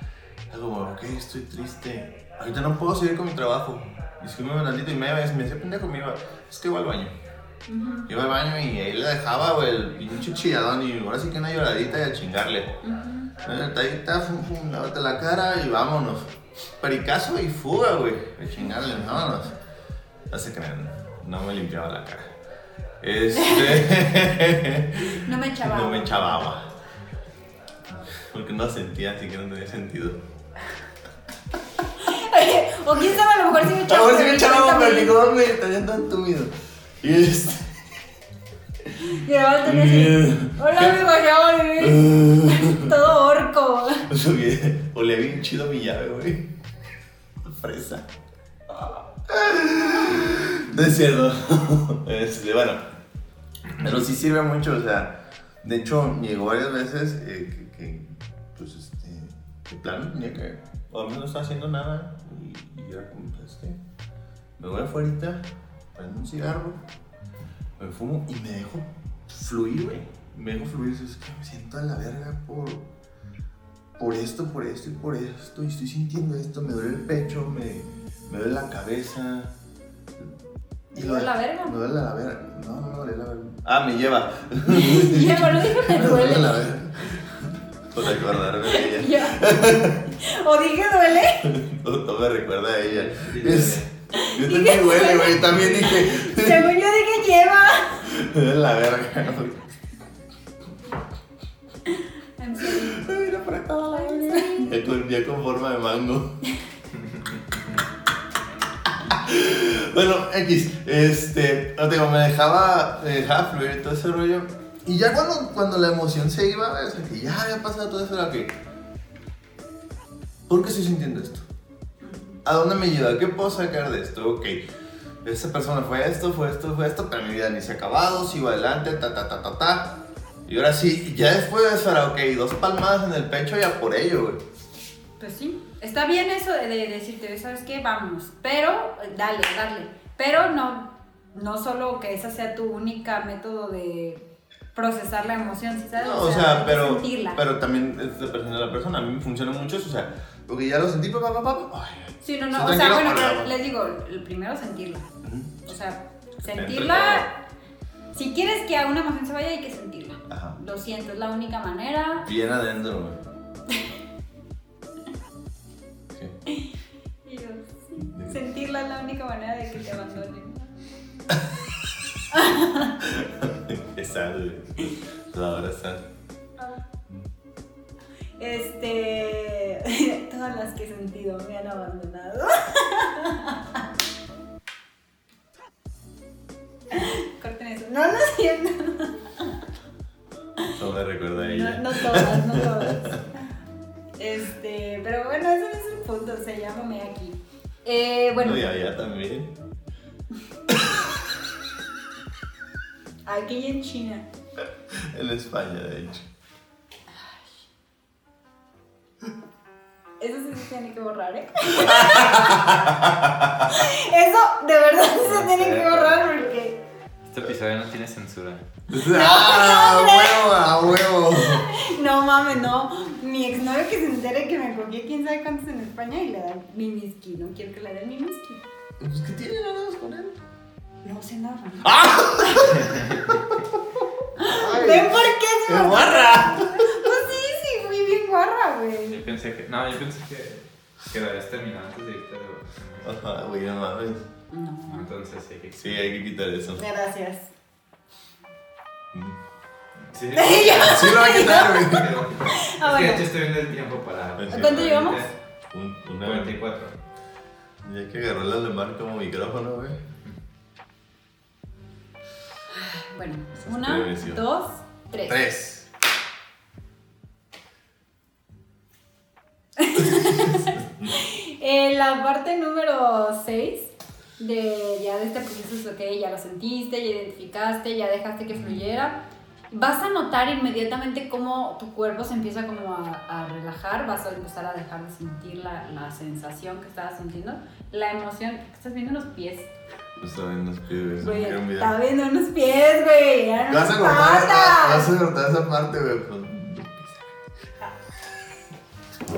Es como, ok, estoy triste. Ahorita no puedo seguir con mi trabajo. Discúlpeme tantito y me, me decía pendejo, me iba, es que iba al baño. Ujú, Iba al baño y ahí le dejaba, güey, el pinche chilladón y ahora sí que una lloradita y a chingarle. ujú. Una tallita, fum, fum, lávate la cara y vámonos. Pericazo y fuga, güey. A chingarle, vámonos. No se crean, no me limpiaba la cara. Este. No me echaba. no me echaba agua. Porque no sentía, así que no tenía sentido. o quién sabe, a lo mejor sí me echaba. Ahora sí pero me echaba pero también. cómo me tenía tan tumido. Y este. Tenía así, Hola, amigo, ya volví. Todo orco. Olía bien chido mi llave, güey. Fresa. No es cierto. Este, bueno. Pero sí sirve mucho, o sea. De hecho, llegó varias veces eh, que, que, pues, este, de plano tenía que. O a mí no estaba haciendo nada. Y, y era como, este. Me voy afuera, prendo un cigarro, me fumo y me dejo fluir, güey. Me dejo fluir. Es que me siento a la verga por por esto, por esto y por esto, y estoy sintiendo esto, me duele el pecho, me, me duele la cabeza. ¿Te duele la verga? Me duele la verga. No, no me duele la verga. Ah, me lleva. Ya, lo dije, me Me duele la verga. Por acordarme de ella. O dije duele. No, no me recuerda a ella. Es- yo también duele, güey. También dije. Según yo Me duele la verga. En serio. Ay, la apretaba la verga. Ya con, forma de mango. bueno, X, este, no digo, me dejaba, me dejaba fluir todo ese rollo. Y ya cuando, cuando la emoción se iba, o sea, que ya había pasado todo eso, era que, ¿por qué estoy sintiendo esto? ¿A dónde me lleva? ¿Qué puedo sacar de esto? Ok, esa persona fue esto, fue esto, fue esto, pero mi vida ni se ha acabado, sigo adelante, ta, ta, ta, ta, ta. Y ahora sí, ya después de eso era, ok, dos palmadas en el pecho ya por ello, güey. Pues sí. Está bien eso de, de decirte, ¿sabes qué? Vamos. Pero, dale, dale. Pero no, no solo que esa sea tu única método de procesar la emoción, ¿sí sabes? No, o sea, de pero, sentirla. pero también es de persona a la persona. A mí me funciona mucho eso, o sea, porque ya lo sentí, papá, papá. Ay, Sí, no, no, o sea, bueno, pero les digo, primero sentirla. O sea, sentirla. Si quieres que a una emoción se vaya, hay que sentirla. Ajá. Lo siento, es la única manera. Bien adentro, güey. Sí. Y yo, sí, sentirla es la única manera de que te abandonen. Esa, güey. La abrazar. Este. Todas las que he sentido me han abandonado. Corten eso. No, no cierto. No me recuerda a ella. no todas, no todas. Este, pero bueno, ese no es el punto, se llámame aquí. Eh, bueno, No, y allá también. aquí en China. En España, de hecho. Eso sí se tiene que borrar, ¿eh? Eso de verdad se tiene que borrar porque. Este episodio no tiene censura. ¡Ah, huevo, a huevo! No mames, no. Mi exnovio que se entere que me cogí quién sabe cuántos en España y le dan mi whisky. No quiero que le den mi whisky. Pues, ¿qué tiene ganas con él? No sé nada. ¡Ah! ¿Ven por qué se ¡Qué guarra! Hora, güey. Yo pensé que. No, yo pensé que. Que lo habías terminado antes de irte de. Ajá, güey, no mames. No. Entonces sí que. Sí, hay que quitar eso. Gracias. Sí. Sí lo va a quitar, güey. Es Ah, que de hecho estoy viendo el tiempo para. ¿Cuánto llevamos? Un- Una 94. Ya que agarró el alemán como micrófono, güey. Bueno, es una, dos, tres. Tres. En la parte número 6 de ya de este proceso es ok, ya lo sentiste, ya identificaste, ya dejaste que fluyera. Vas a notar inmediatamente cómo tu cuerpo se empieza como a, a relajar, vas a empezar a dejar de sentir la, la sensación que estabas sintiendo, la emoción, estás viendo los pies, No saben los pies, güey, está viendo unos pies, güey, no Vas a cortar, vas a cortar esa parte, güey.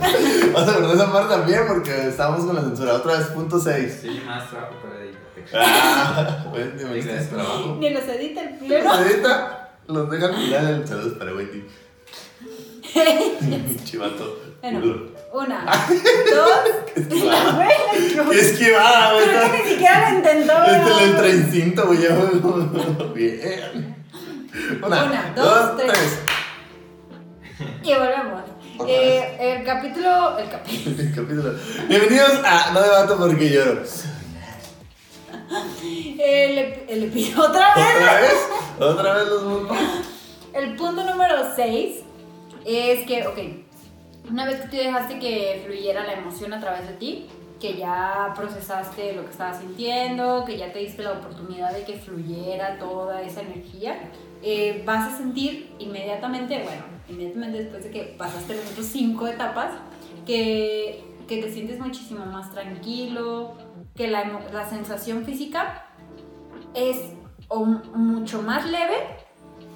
Pues. Vas a esa parte también porque estamos con la censura. Otra vez, punto 6. Sí, más trabajo para editarte. Ah, metiste Digas, trabajo. Ni los edita el pleno. Los edita, los deja final. el Saludos para Wendy. Chivato. Bueno, una, dos, esquivada. güey, la esquivó. ¡Qué esquivada, güey! Creo que ni siquiera lo intentó, Este el güey. Bien. Una, Una, dos, tres. tres. Y volvemos. Eh, el capítulo. El capítulo. El capítulo. Bienvenidos a No debato porque lloro. El, el episodio. ¿Otra vez? ¿Otra vez? ¿Otra vez los mundos? El punto número 6 es que, ok, una vez que tú dejaste que fluyera la emoción a través de ti, que ya procesaste lo que estabas sintiendo, que ya te diste la oportunidad de que fluyera toda esa energía, eh, vas a sentir inmediatamente, bueno, inmediatamente después de que pasaste las otras cinco etapas, que, que te sientes muchísimo más tranquilo, que la, la sensación física es o mucho más leve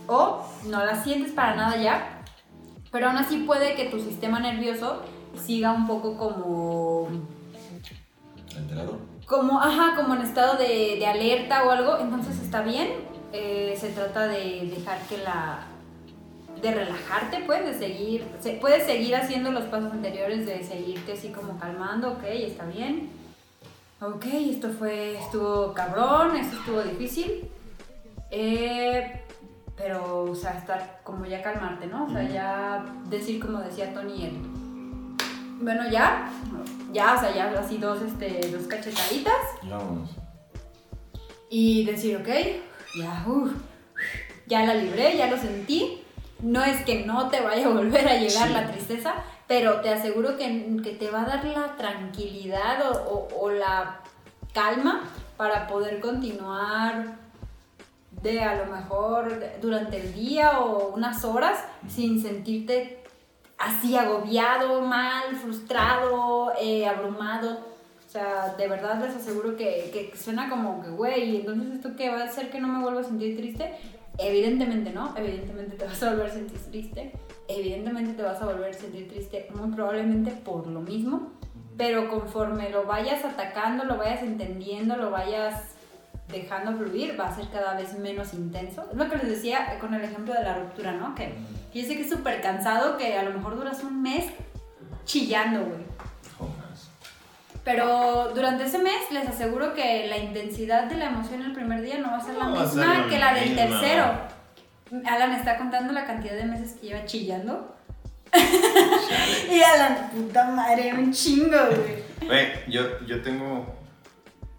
o no la sientes para nada ya, pero aún así puede que tu sistema nervioso siga un poco como Alterado. como, ajá, como en estado de, de alerta o algo, entonces está bien. Eh, se trata de dejar que la. De relajarte, pues, de seguir. Se, puedes seguir haciendo los pasos anteriores, de seguirte así como calmando, ok, está bien. Ok, esto fue. estuvo cabrón, esto estuvo difícil. Eh, pero, o sea, estar como ya calmarte, ¿no? O sea, ya decir como decía Tony él. Bueno, ya, ya, o sea, ya así dos, este, dos cachetaditas vámonos. y decir, ok, ya, ya la libré, ya lo sentí. No es que no te vaya a volver a llegar Sí. la tristeza, pero te aseguro que, que te va a dar la tranquilidad o, o- o la calma para poder continuar de a lo mejor durante el día o unas horas sin sentirte así agobiado, mal, frustrado, eh, abrumado. O sea, de verdad les aseguro que, que suena como que, güey, entonces esto qué va a hacer que no me vuelva a sentir triste. Evidentemente no, evidentemente te vas a volver a sentir triste, evidentemente te vas a volver a sentir triste muy probablemente por lo mismo, pero conforme lo vayas atacando, lo vayas entendiendo, lo vayas dejando fluir, va a ser cada vez menos intenso. Es lo que les decía con el ejemplo de la ruptura, ¿no? Que yo sé que es súper cansado, que a lo mejor duras un mes chillando, güey. Pero durante ese mes les aseguro que la intensidad de la emoción el primer día no va a ser la No ser misma la que la del misma. tercero. Alan está contando la cantidad de meses que lleva chillando. Y Alan, puta madre, un chingo, güey. Güey, yo, yo tengo.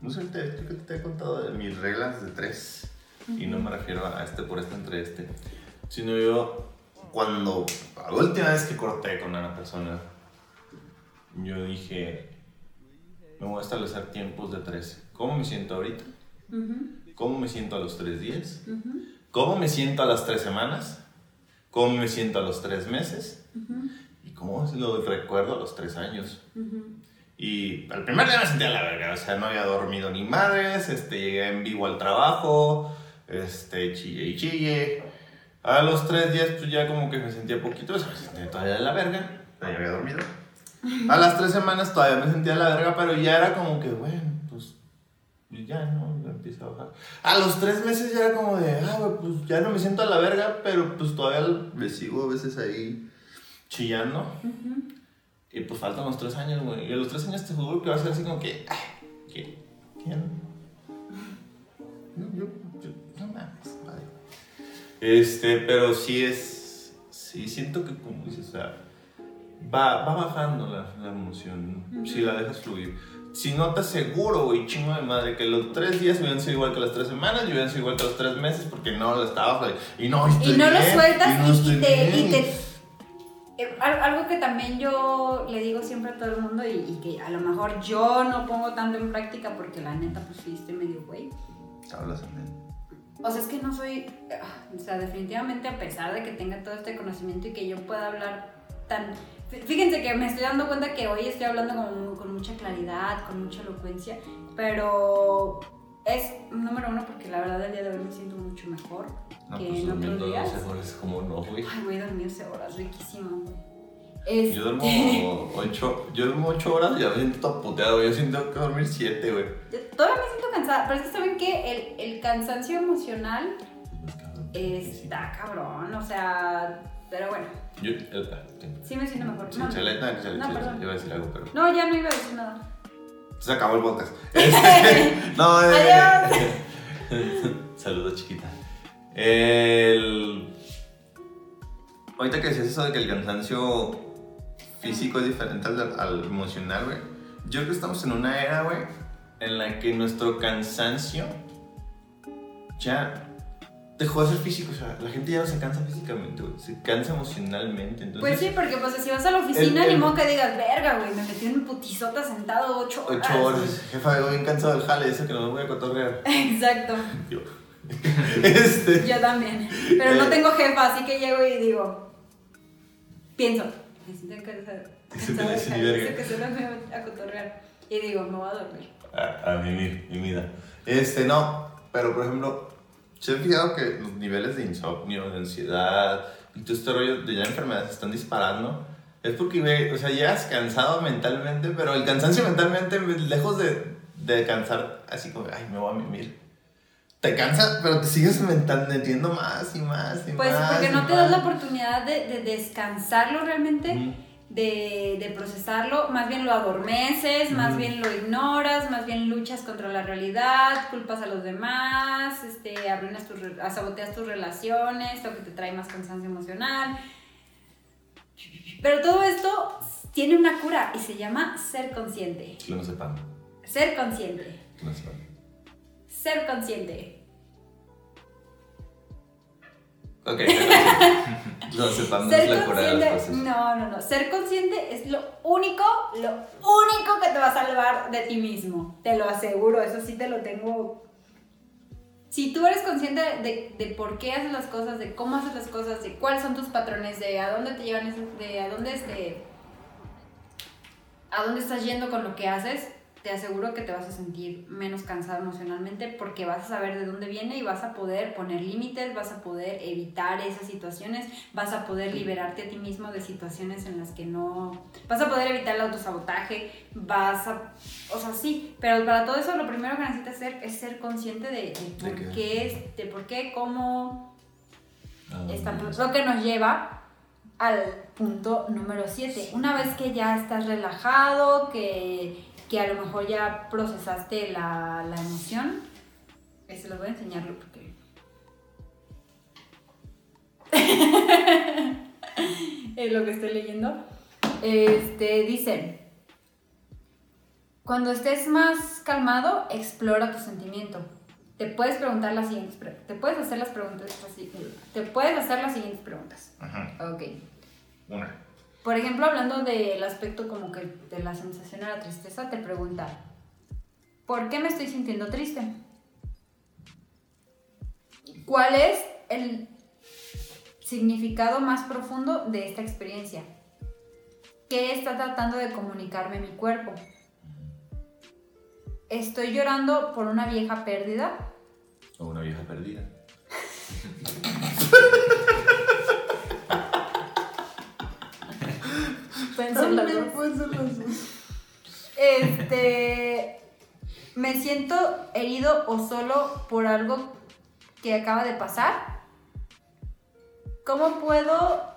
No sé, te, que te he contado de mis reglas de tres. Y no me refiero a este por este entre este. Sino yo, cuando. La última vez que corté con una persona, yo dije. Me voy a establecer tiempos de tres. ¿Cómo me siento ahorita? Ujú, ¿Cómo me siento a los tres días? ujú, ¿Cómo me siento a las tres semanas? ¿Cómo me siento a los tres meses? ujú, ¿Y cómo lo recuerdo a los tres años? ujú. Y el primer día me sentía la verga, o sea, no había dormido ni madres, este, llegué en vivo al trabajo, este, chille y chille. A los tres días, pues ya como que me sentía poquito, o sea, me sentía todavía de la verga, ya había dormido. A las tres semanas todavía me sentía la verga, pero ya era como que, bueno, pues ya no, ya empieza a bajar. A los tres meses ya era como de, ah, güey, pues ya no me siento a la verga, pero pues todavía le sigo a veces ahí chillando. Y pues faltan los tres años, güey. Y a los tres años te juro que va a ser así como que. "Ay, ¿Quién? ¿Quién? Yo, yo, yo, no mames, vale. Este, pero sí es. Sí, siento que, como dices, o sea, va, va bajando la, la emoción si la dejas fluir. Si no te aseguro, güey, chingo de madre, que los tres días hubieran sido igual que las tres semanas y hubieran sido igual que los tres meses porque no lo estaba. fluy- Y no, estoy Y no lo bien, sueltas y no y, estoy y te, y te- eh, al- Algo que también yo le digo siempre a todo el mundo y, y que a lo mejor yo no pongo tanto en práctica porque la neta pues estoy medio güey. Hablas en. O sea, es que no soy, ah, o sea, definitivamente a pesar de que tenga todo este conocimiento y que yo pueda hablar tan... Fíjense que me estoy dando cuenta que hoy estoy hablando con, con mucha claridad, con mucha elocuencia, pero es número uno porque la verdad el día de hoy me siento mucho mejor No, que pues en otros días. 12 horas, como no, güey. Ay, a dormir 11 horas, riquísimo. Este, Yo duermo 8, yo duermo 8 horas y ya me siento todo puteado, güey. Yo siento que dormir 7, güey. yo todavía me siento cansada, pero es que saben que el, el cansancio emocional está cabrón, o sea, pero bueno, Yo, eh, sí. sí me siento mejor. No, chale, no, chale, no, chale, perdón. Iba a decir algo, pero. No, ya no iba a decir nada. Se acabó el podcast. No, eh, Adiós. Saludos, chiquita. El... Ahorita que decías eso de que el cansancio físico es diferente al, al emocional, güey. Yo creo que estamos en una era, güey, en la que nuestro cansancio ya dejó de ser físico. O sea, la gente ya no se cansa físicamente, güey. Se cansa emocionalmente. Entonces, Pues sí, porque pues si vas a la oficina, El- el- ni modo que digas, verga, güey, me metí en un putizota sentado 8 horas. Ocho horas. Jefa, vengo bien cansado del jale, eso que no me voy a cotorrear. Exacto, Yo. este. yo también. Pero no Eh. tengo jefa, así que llego y digo, pienso, me siento cansada. Eso que solo me voy a cotorrear. Y digo, me voy a dormir. A, a mimir, mi vida. Este, no, pero por ejemplo, se han fijado que los niveles de insomnio, de ansiedad y todo este rollo de ya enfermedades están disparando. Es porque, o sea, llegas cansado mentalmente, pero el cansancio mentalmente, lejos de, de cansar, así como, ay, me voy a mimir. Te cansa, pero te sigues metiendo más y más y Pues más. porque y no te das la más. oportunidad de, de descansarlo realmente. Ujú. De, de procesarlo, más bien lo adormeces, más bien lo ignoras, más bien luchas contra la realidad, culpas a los demás, este, arruinas tus, saboteas tus relaciones, lo que te trae más cansancio emocional. Pero todo esto tiene una cura y se llama ser consciente. Que no sepan, Ser consciente. que no sepan. Ser consciente. Ok, no sepan, no Ser es la cura de las consciente, cosas. no, no, no. Ser consciente es lo único, lo único que te va a salvar de ti mismo. Te lo aseguro, eso sí te lo tengo. Si tú eres consciente de, de por qué haces las cosas, de cómo haces las cosas, de cuáles son tus patrones, de a dónde te llevan, de a dónde este, a dónde estás yendo con lo que haces, te aseguro que te vas a sentir menos cansado emocionalmente porque vas a saber de dónde viene y vas a poder poner límites, vas a poder evitar esas situaciones, vas a poder liberarte a ti mismo de situaciones en las que no... Vas a poder evitar el autosabotaje, vas a... O sea, sí, pero para todo eso lo primero que necesitas hacer es ser consciente de, de por qué? de por qué, cómo, Está, no. lo que nos lleva al punto número 7. Una vez que ya estás relajado, que, que a lo mejor ya procesaste la, la emoción, se los voy a enseñarlo porque... es lo que estoy leyendo. Este, dicen, cuando estés más calmado, explora tu sentimiento. Te puedes preguntar las siguientes te puedes hacer las preguntas así, te puedes hacer las siguientes preguntas. Ajá, Ok. una. Por ejemplo, hablando del aspecto como que de la sensación de la tristeza, te pregunta, ¿por qué me estoy sintiendo triste? ¿Cuál es el significado más profundo de esta experiencia? ¿Qué está tratando de comunicarme mi cuerpo? ¿Estoy llorando por una vieja pérdida? O una vieja Pueden ser las dos. Este. Me siento herido o solo por algo que acaba de pasar. ¿Cómo puedo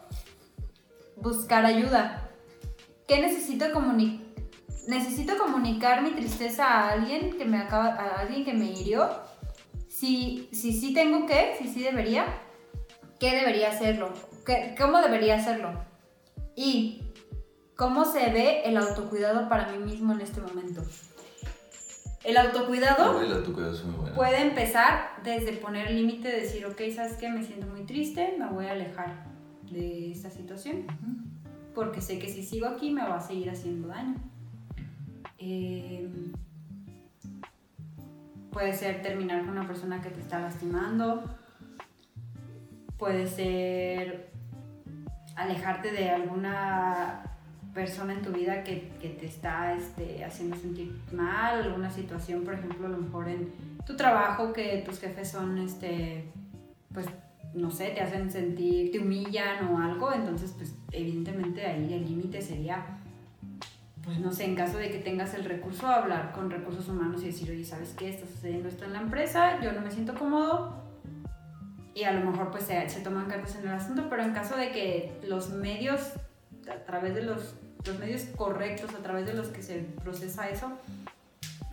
buscar ayuda. ¿Qué necesito comunicar? Necesito comunicar mi tristeza a alguien que me acaba, a alguien que me hirió. Si sí si, tengo que, si sí debería, ¿qué debería hacerlo? ¿Qué, ¿Cómo debería hacerlo? Y cómo se ve el autocuidado para mí mismo en este momento. El autocuidado, puede empezar desde poner límite, decir, ok, ¿sabes qué? Me siento muy triste, me voy a alejar de esta situación, porque sé que si sigo aquí me va a seguir haciendo daño. Em, puede ser terminar con una persona que te está lastimando, puede ser alejarte de alguna persona en tu vida que, que te está este, haciendo sentir mal, alguna situación, por ejemplo, a lo mejor en tu trabajo que tus jefes son, este, pues, no sé, te hacen sentir, te humillan o algo, entonces, pues, evidentemente ahí el límite sería, pues, no sé, en caso de que tengas el recurso, hablar con recursos humanos y decir, oye, ¿sabes qué? Está sucediendo esto en la empresa, yo no me siento cómodo, y a lo mejor pues se, se, toman cartas en el asunto, pero en caso de que los medios, a través de los los medios correctos a través de los que se procesa eso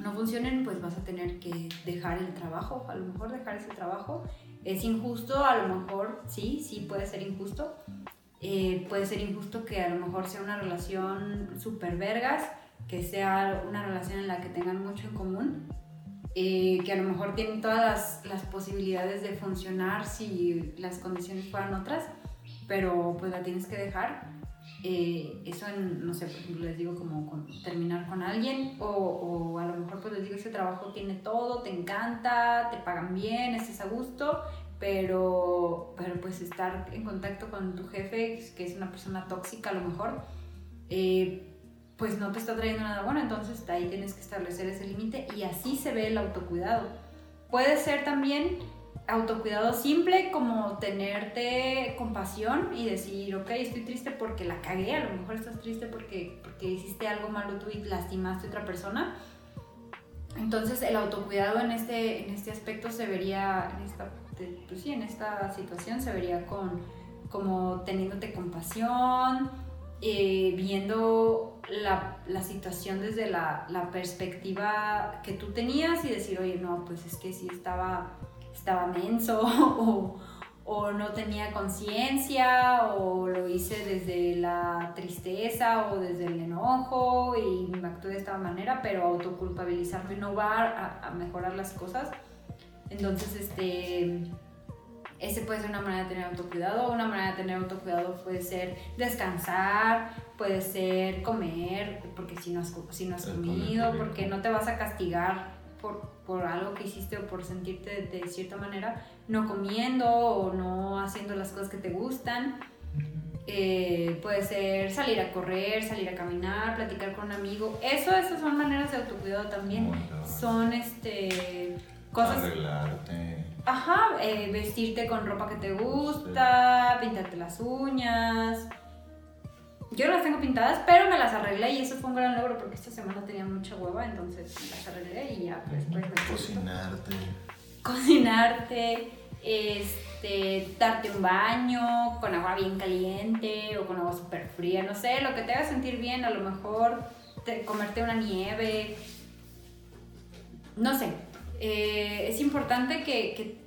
no funcionen, pues vas a tener que dejar el trabajo, a lo mejor dejar ese trabajo. Es injusto, a lo mejor sí, sí puede ser injusto. Eh, puede ser injusto que a lo mejor sea una relación súper vergas, que sea una relación en la que tengan mucho en común, eh, que a lo mejor tienen todas las, las, posibilidades de funcionar si las condiciones fueran otras, pero pues la tienes que dejar eh, eso en, no sé, por ejemplo, les digo como terminar con alguien o, a lo mejor pues les digo, ese trabajo tiene todo, te encanta, te pagan bien, estás a gusto, pero, pero pues estar en contacto con tu jefe, que es una persona tóxica a lo mejor, eh, pues no te está trayendo nada bueno, entonces ahí tienes que establecer ese límite y así se ve el autocuidado. Puede ser también autocuidado simple como tenerte compasión y decir, ok, estoy triste porque la cagué, a lo mejor estás triste porque, porque hiciste algo malo tú y lastimaste a otra persona. Entonces el autocuidado en este, en este aspecto se vería, en esta, pues sí, en esta situación se vería con, como teniéndote compasión, eh, viendo la, la, situación desde la, la perspectiva que tú tenías y decir, oye, no, pues es que sí estaba estaba menso o, o no tenía conciencia o lo hice desde la tristeza o desde el enojo y me actué de esta manera, pero autoculpabilizarme no va a, a mejorar las cosas. Entonces, este, ese puede ser una manera de tener autocuidado. Una manera de tener autocuidado puede ser descansar, puede ser comer, porque si no has, si no has comido, porque no te vas a castigar por, por, algo que hiciste o por sentirte de, cierta manera no comiendo o no haciendo las cosas que te gustan. Eh, puede ser salir a correr, salir a caminar, platicar con un amigo. Eso, esas son maneras de autocuidado también. Son este cosas. Arreglarte. Ajá, eh, vestirte con ropa que te gusta, pintarte las uñas. Yo no las tengo pintadas, pero me las arreglé y eso fue un gran logro porque esta semana tenía mucha hueva, entonces las arreglé y ya pues, después me Cocinarte. Cocinarte, este, darte un baño con agua bien caliente o con agua súper fría, no sé, lo que te haga sentir bien, a lo mejor comerte una nieve, no sé. Eh, es importante que, que,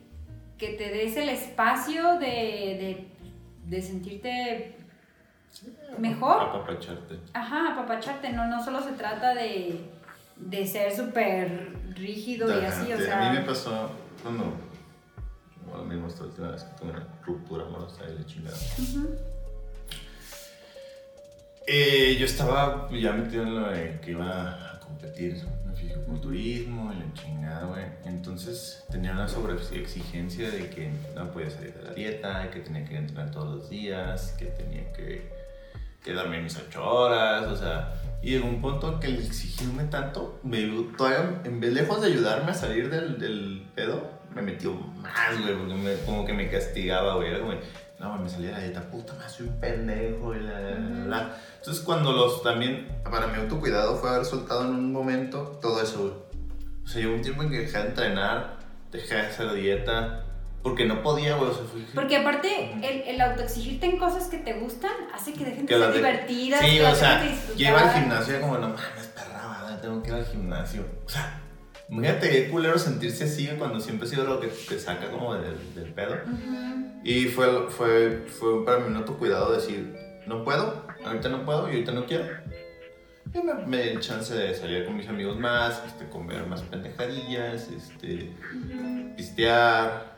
que, te des el espacio de, de, de sentirte mejor. Apapacharte. Ajá, apapacharte. No, no solo se trata de, de ser súper rígido y así, o sea. A mí me pasó cuando. Bueno, mismo esta última vez que tuve una ruptura amorosa y la chingada. eh, yo estaba ya metido en lo de que iba a competir en fisiculturismo y la chingada, güey. Entonces tenía una sobre exigencia de que no podía salir de la dieta, que tenía que entrenar todos los días, que tenía que quedarme mis ocho horas, o sea, y llegó un punto que el exigirme tanto, me, todavía, en vez lejos de ayudarme a salir del, del pedo, me metió más, güey, porque me, como que me castigaba, güey, era como, no, me salía la dieta, puta, me soy un pendejo, y la, la, la, Entonces, cuando los, también, para mi autocuidado fue haber soltado en un momento todo eso, güey. O sea, llegó un tiempo en que dejé de entrenar, dejé de hacer dieta, Porque no podía, güey. O sea, Porque aparte, el, el autoexigirte en cosas que te gustan hace que dejen de ser de- divertidas. Sí, o sea, yo iba al gimnasio y como, no mames, perra, tengo que ir al gimnasio. O sea, imagínate qué culero sentirse así cuando siempre ha sido lo que te saca como del, del pedo. Y fue, fue, fue para mí un autocuidado decir, no puedo, ahorita no puedo y ahorita no quiero. Y me, me di el chance de salir con mis amigos más, este, comer más pendejadillas, este, pistear,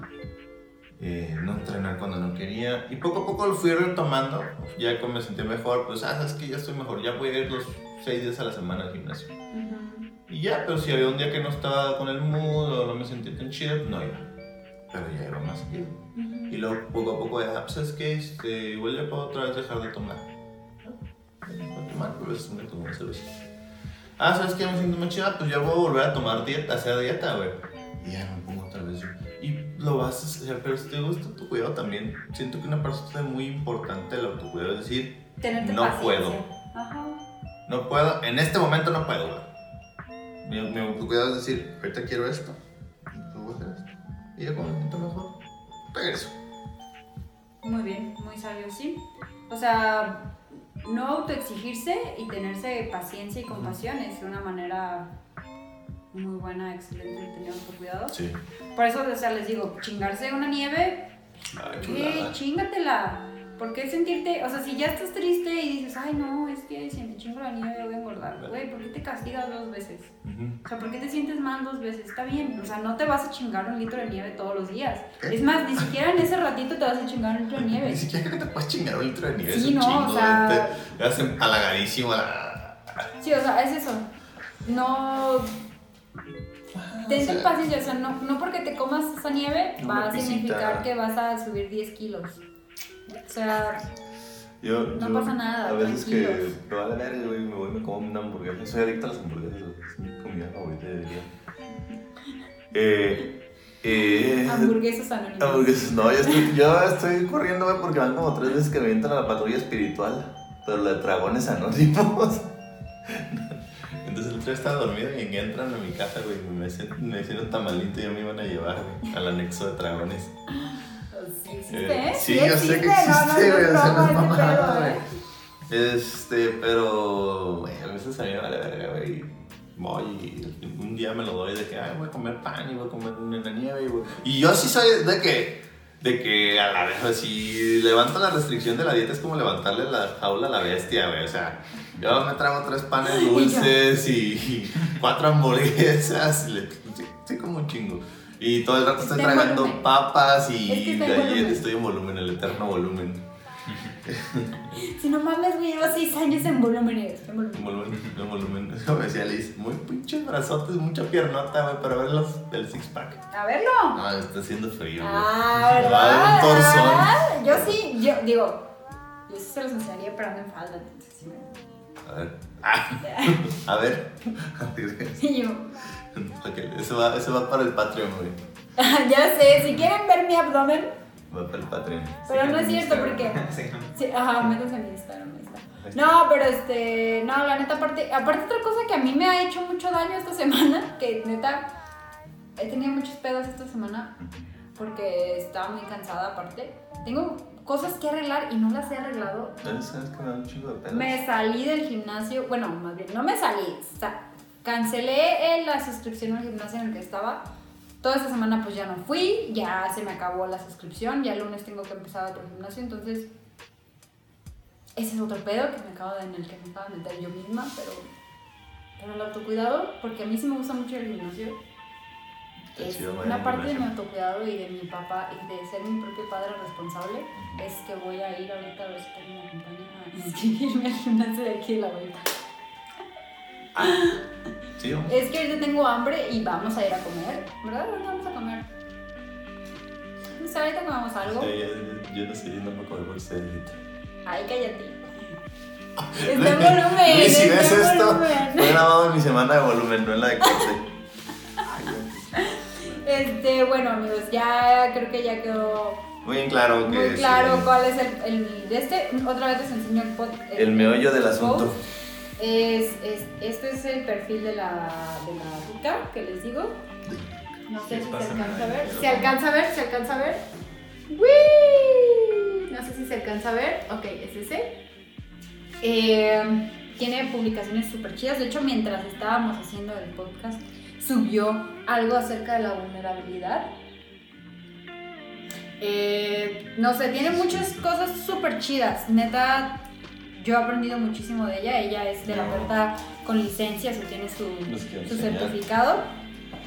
eh, no entrenar cuando no quería. Y poco a poco lo fui retomando, ya que me sentí mejor, pues, ah, sabes que ya estoy mejor, ya voy a ir los seis días a la semana al gimnasio. Ujú. Y ya, pero si había un día que no estaba con el mood o no me sentía tan chido, no iba. Pero ya iba más seguido. Y luego poco a poco, ya, pues es que este, igual ya puedo otra vez dejar de tomar. De tomar, pero veces me tomo una cerveza. Ah, ¿sabes qué? Me siento más chida, pues ya voy a volver a tomar dieta, hacer dieta, güey. Y ya me pongo lo vas a hacer, pero si te gusta tu cuidado también, siento que una parte muy importante del autocuidado es decir, Tenerte No paciencia. puedo. Ajá. no puedo, en este momento no puedo. Mi, mi autocuidado es decir, ahorita quiero esto, y voy a hacer esto. Y ya cuando me siento mejor, regreso. Muy bien, muy sabio, sí. O sea, no autoexigirse y tenerse paciencia y compasión es una manera muy buena, excelente de tener autocuidado. Sí. Por eso, o sea, les digo, chingarse una nieve, Ay, ¿qué? chulada. Chingatela. ¿Por qué sentirte? O sea, si ya estás triste y dices, ay, no, es que si me chingo la nieve voy a engordar. Güey, ¿por qué te castigas dos veces? Ujú. O sea, ¿por qué te sientes mal dos veces? Está bien, o sea, no te vas a chingar un litro de nieve todos los días. Es más, ni siquiera en ese ratito te vas a chingar un litro de nieve. Ni siquiera que te puedes chingar un litro de nieve. Sí, es un no, chingo, o sea- Te, te hace empalagadísimo. ah. Sí, o sea, es eso. No. Tente o sea- paciencia, o sea, no, no porque te comas esa nieve va a significar que vas a subir 10 kilos. O sea, Yo, No yo pasa nada, A veces que me vale verga, güey, me voy y me como una hamburguesa. Soy adicto a las hamburguesas. Es mi comida favorita de día. Eh. Eh. hamburguesas anónimas. Hamburguesas. No, yo estoy, yo estoy corriendo, güey, porque van como tres veces que me avientan a la patrulla espiritual. Pero la de dragones anónimos. Entonces el otro día estaba dormido y entran a mi casa, güey, me me hicieron tamalito y ya me iban a llevar, güey, al anexo de dragones. Sí existe, Eh, ¿eh? sí, yo sé que no, no, existe, no güey, o sea, no es este mamada, pedo, güey. ¿eh? Este, pero, güey, a veces a mí me vale verga, güey. Voy y un día me lo doy de que, ay, voy a comer pan y voy a comer en la nieve. Y, voy- y yo sí soy de que, de que a la vez, si levanto la restricción de la dieta es como levantarle la jaula a la bestia, güey. O sea, yo me trago tres panes dulces y, y cuatro hamburguesas. Y le, sí, sí, como un chingo. Y todo el rato estoy tragando papas Es y que está en estoy en volumen, el eterno volumen. Si no mames, güey, llevo 6 años en volúmenes. En volumen. volumen, un volumen. Es como decía Liz, muy pinches brazotes, mucha piernota, güey, para ver los, el six pack. A verlo. No, está haciendo frío, güey. Ah, ¿verdad? Ah, un torzón. Yo sí, yo digo, yo sí se los enseñaría, pero ando en falda, entonces sí me... A ver. Ah, a ver. Y yo, Ok, eso va, eso va para el Patreon, güey. ya sé, si quieren ver mi abdomen, Va para el Patreon. pero no es cierto porque... Sí, ajá, métanse a mi Instagram. No, pero este, no, la neta, aparte, aparte otra cosa que a mí me ha hecho mucho daño esta semana, que neta, he tenido muchos pedos esta semana, porque estaba muy cansada aparte. Tengo cosas que arreglar y no las he arreglado. ¿Sabes sabes que me da un chingo de pedos? Me salí del gimnasio, bueno, más bien, no me salí, o sea, cancelé eh, la suscripción al gimnasio en el que estaba. Toda esta semana pues ya no fui, ya se me acabó la suscripción, ya el lunes tengo que empezar otro gimnasio, entonces ese es otro pedo que me acabo de, en el que me acabo de meter yo misma, pero, pero el autocuidado, porque a mí sí me gusta mucho el gimnasio, es una parte de mi autocuidado y de mi papá y de ser mi propio padre responsable, es que voy a ir ahorita a ver si alguien me acompaña a inscribirme al gimnasio de aquí de la vuelta. Sí, vamos. Es que ahorita tengo hambre y vamos a ir a comer, ¿verdad? Ahorita vamos a comer. No sé, ahorita comemos algo. Sí, yo, yo no sé, yo no me acuerdo por ser ahorita. Ay, cállate. Está en volumen. Luis, si ves esto, volumen. fue grabado en mi semana de volumen, no en la de corte. Este, bueno, amigos, ya creo que ya quedó Muy claro muy claro cuál es el, el de este. Otra vez les enseño el pod. El meollo del asunto. post. Es, es, este es el perfil de la, de la rica que les digo. No sé si se alcanza a ver. ¿Se alcanza a ver? ¿Se alcanza a ver? ¡Wii! No sé si se alcanza a ver. Ok, es ese. Eh, tiene publicaciones súper chidas. De hecho, mientras estábamos haciendo el podcast, subió algo acerca de la vulnerabilidad. Eh, no sé, tiene muchas cosas súper chidas. Neta, yo he aprendido muchísimo de ella. Ella es terapeuta con licencia, o tiene su, su certificado.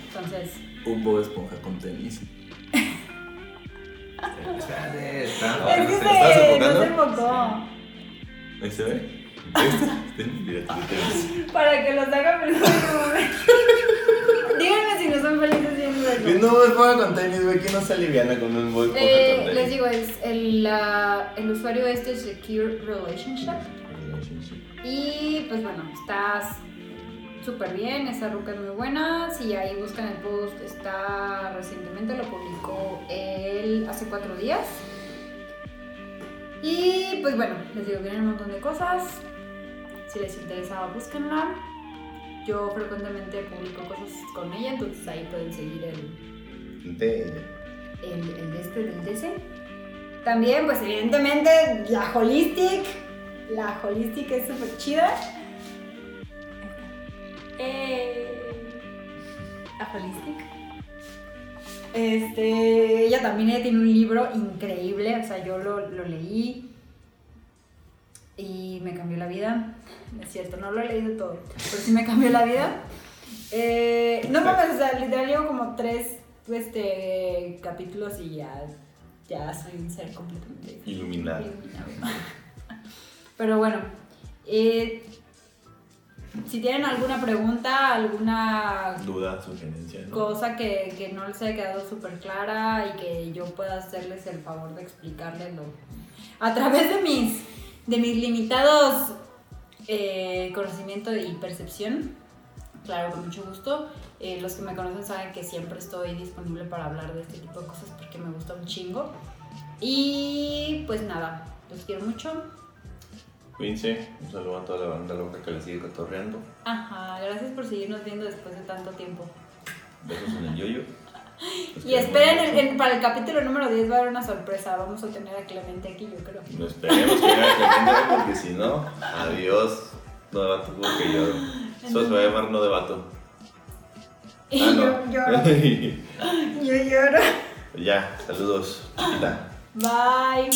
Entonces, Un Bob Esponja con tenis. Espérate, está. es que ¿te se, no se enfocó. Ahí se ve. Este. Para que los un momento. Díganme si no son felices viendo no Bob Esponja con tenis, güey, que no se aliviana con un Esponja Eh, con les digo, es el, la- el usuario este es Secure Relationship. Y pues bueno, estás súper bien, esa ruca es muy buena. Si ahí buscan el post, está recientemente, lo publicó él hace cuatro días. Y pues bueno, les digo, vienen un montón de cosas. Si les interesa, búsquenla. Yo frecuentemente publico cosas con ella, entonces ahí pueden seguir el, De ella. el, el de este del DC. También, pues evidentemente, la Holistic. La Holistic es súper chida. Eh, la Holistic. Este, ella también tiene un libro increíble, o sea, yo lo, lo leí y me cambió la vida. No Es cierto, no lo he leído todo, pero sí me cambió la vida. Eh, no mames, o sea, literal llevo como tres este, capítulos y ya, ya soy un ser completamente Iluminado. iluminado. Pero bueno, eh, si tienen alguna pregunta, alguna Duda, sugerencia, ¿no? cosa que, que no les haya quedado súper clara y que yo pueda hacerles el favor de explicarles a través de mis, de mis limitados eh, conocimiento y percepción. Claro, con mucho gusto. Eh, los que me conocen saben que siempre estoy disponible para hablar de este tipo de cosas porque me gusta un chingo. Y pues nada, los quiero mucho. Cuídense, un saludo a toda la banda loca que la sigue cotorreando. Ajá, gracias por seguirnos viendo después de tanto tiempo. Besos en el yoyo. Y esperen, el- mucho. el- para el capítulo número 10 va a haber una sorpresa. Vamos a tener a Clemente aquí, yo creo. No esperemos que llegue Clemente, porque si no, adiós. No debato como que yo. Eso se va a llamar no debato. Y Ah, yo no. lloro, yo lloro. ya, saludos. Chiquita. Bye.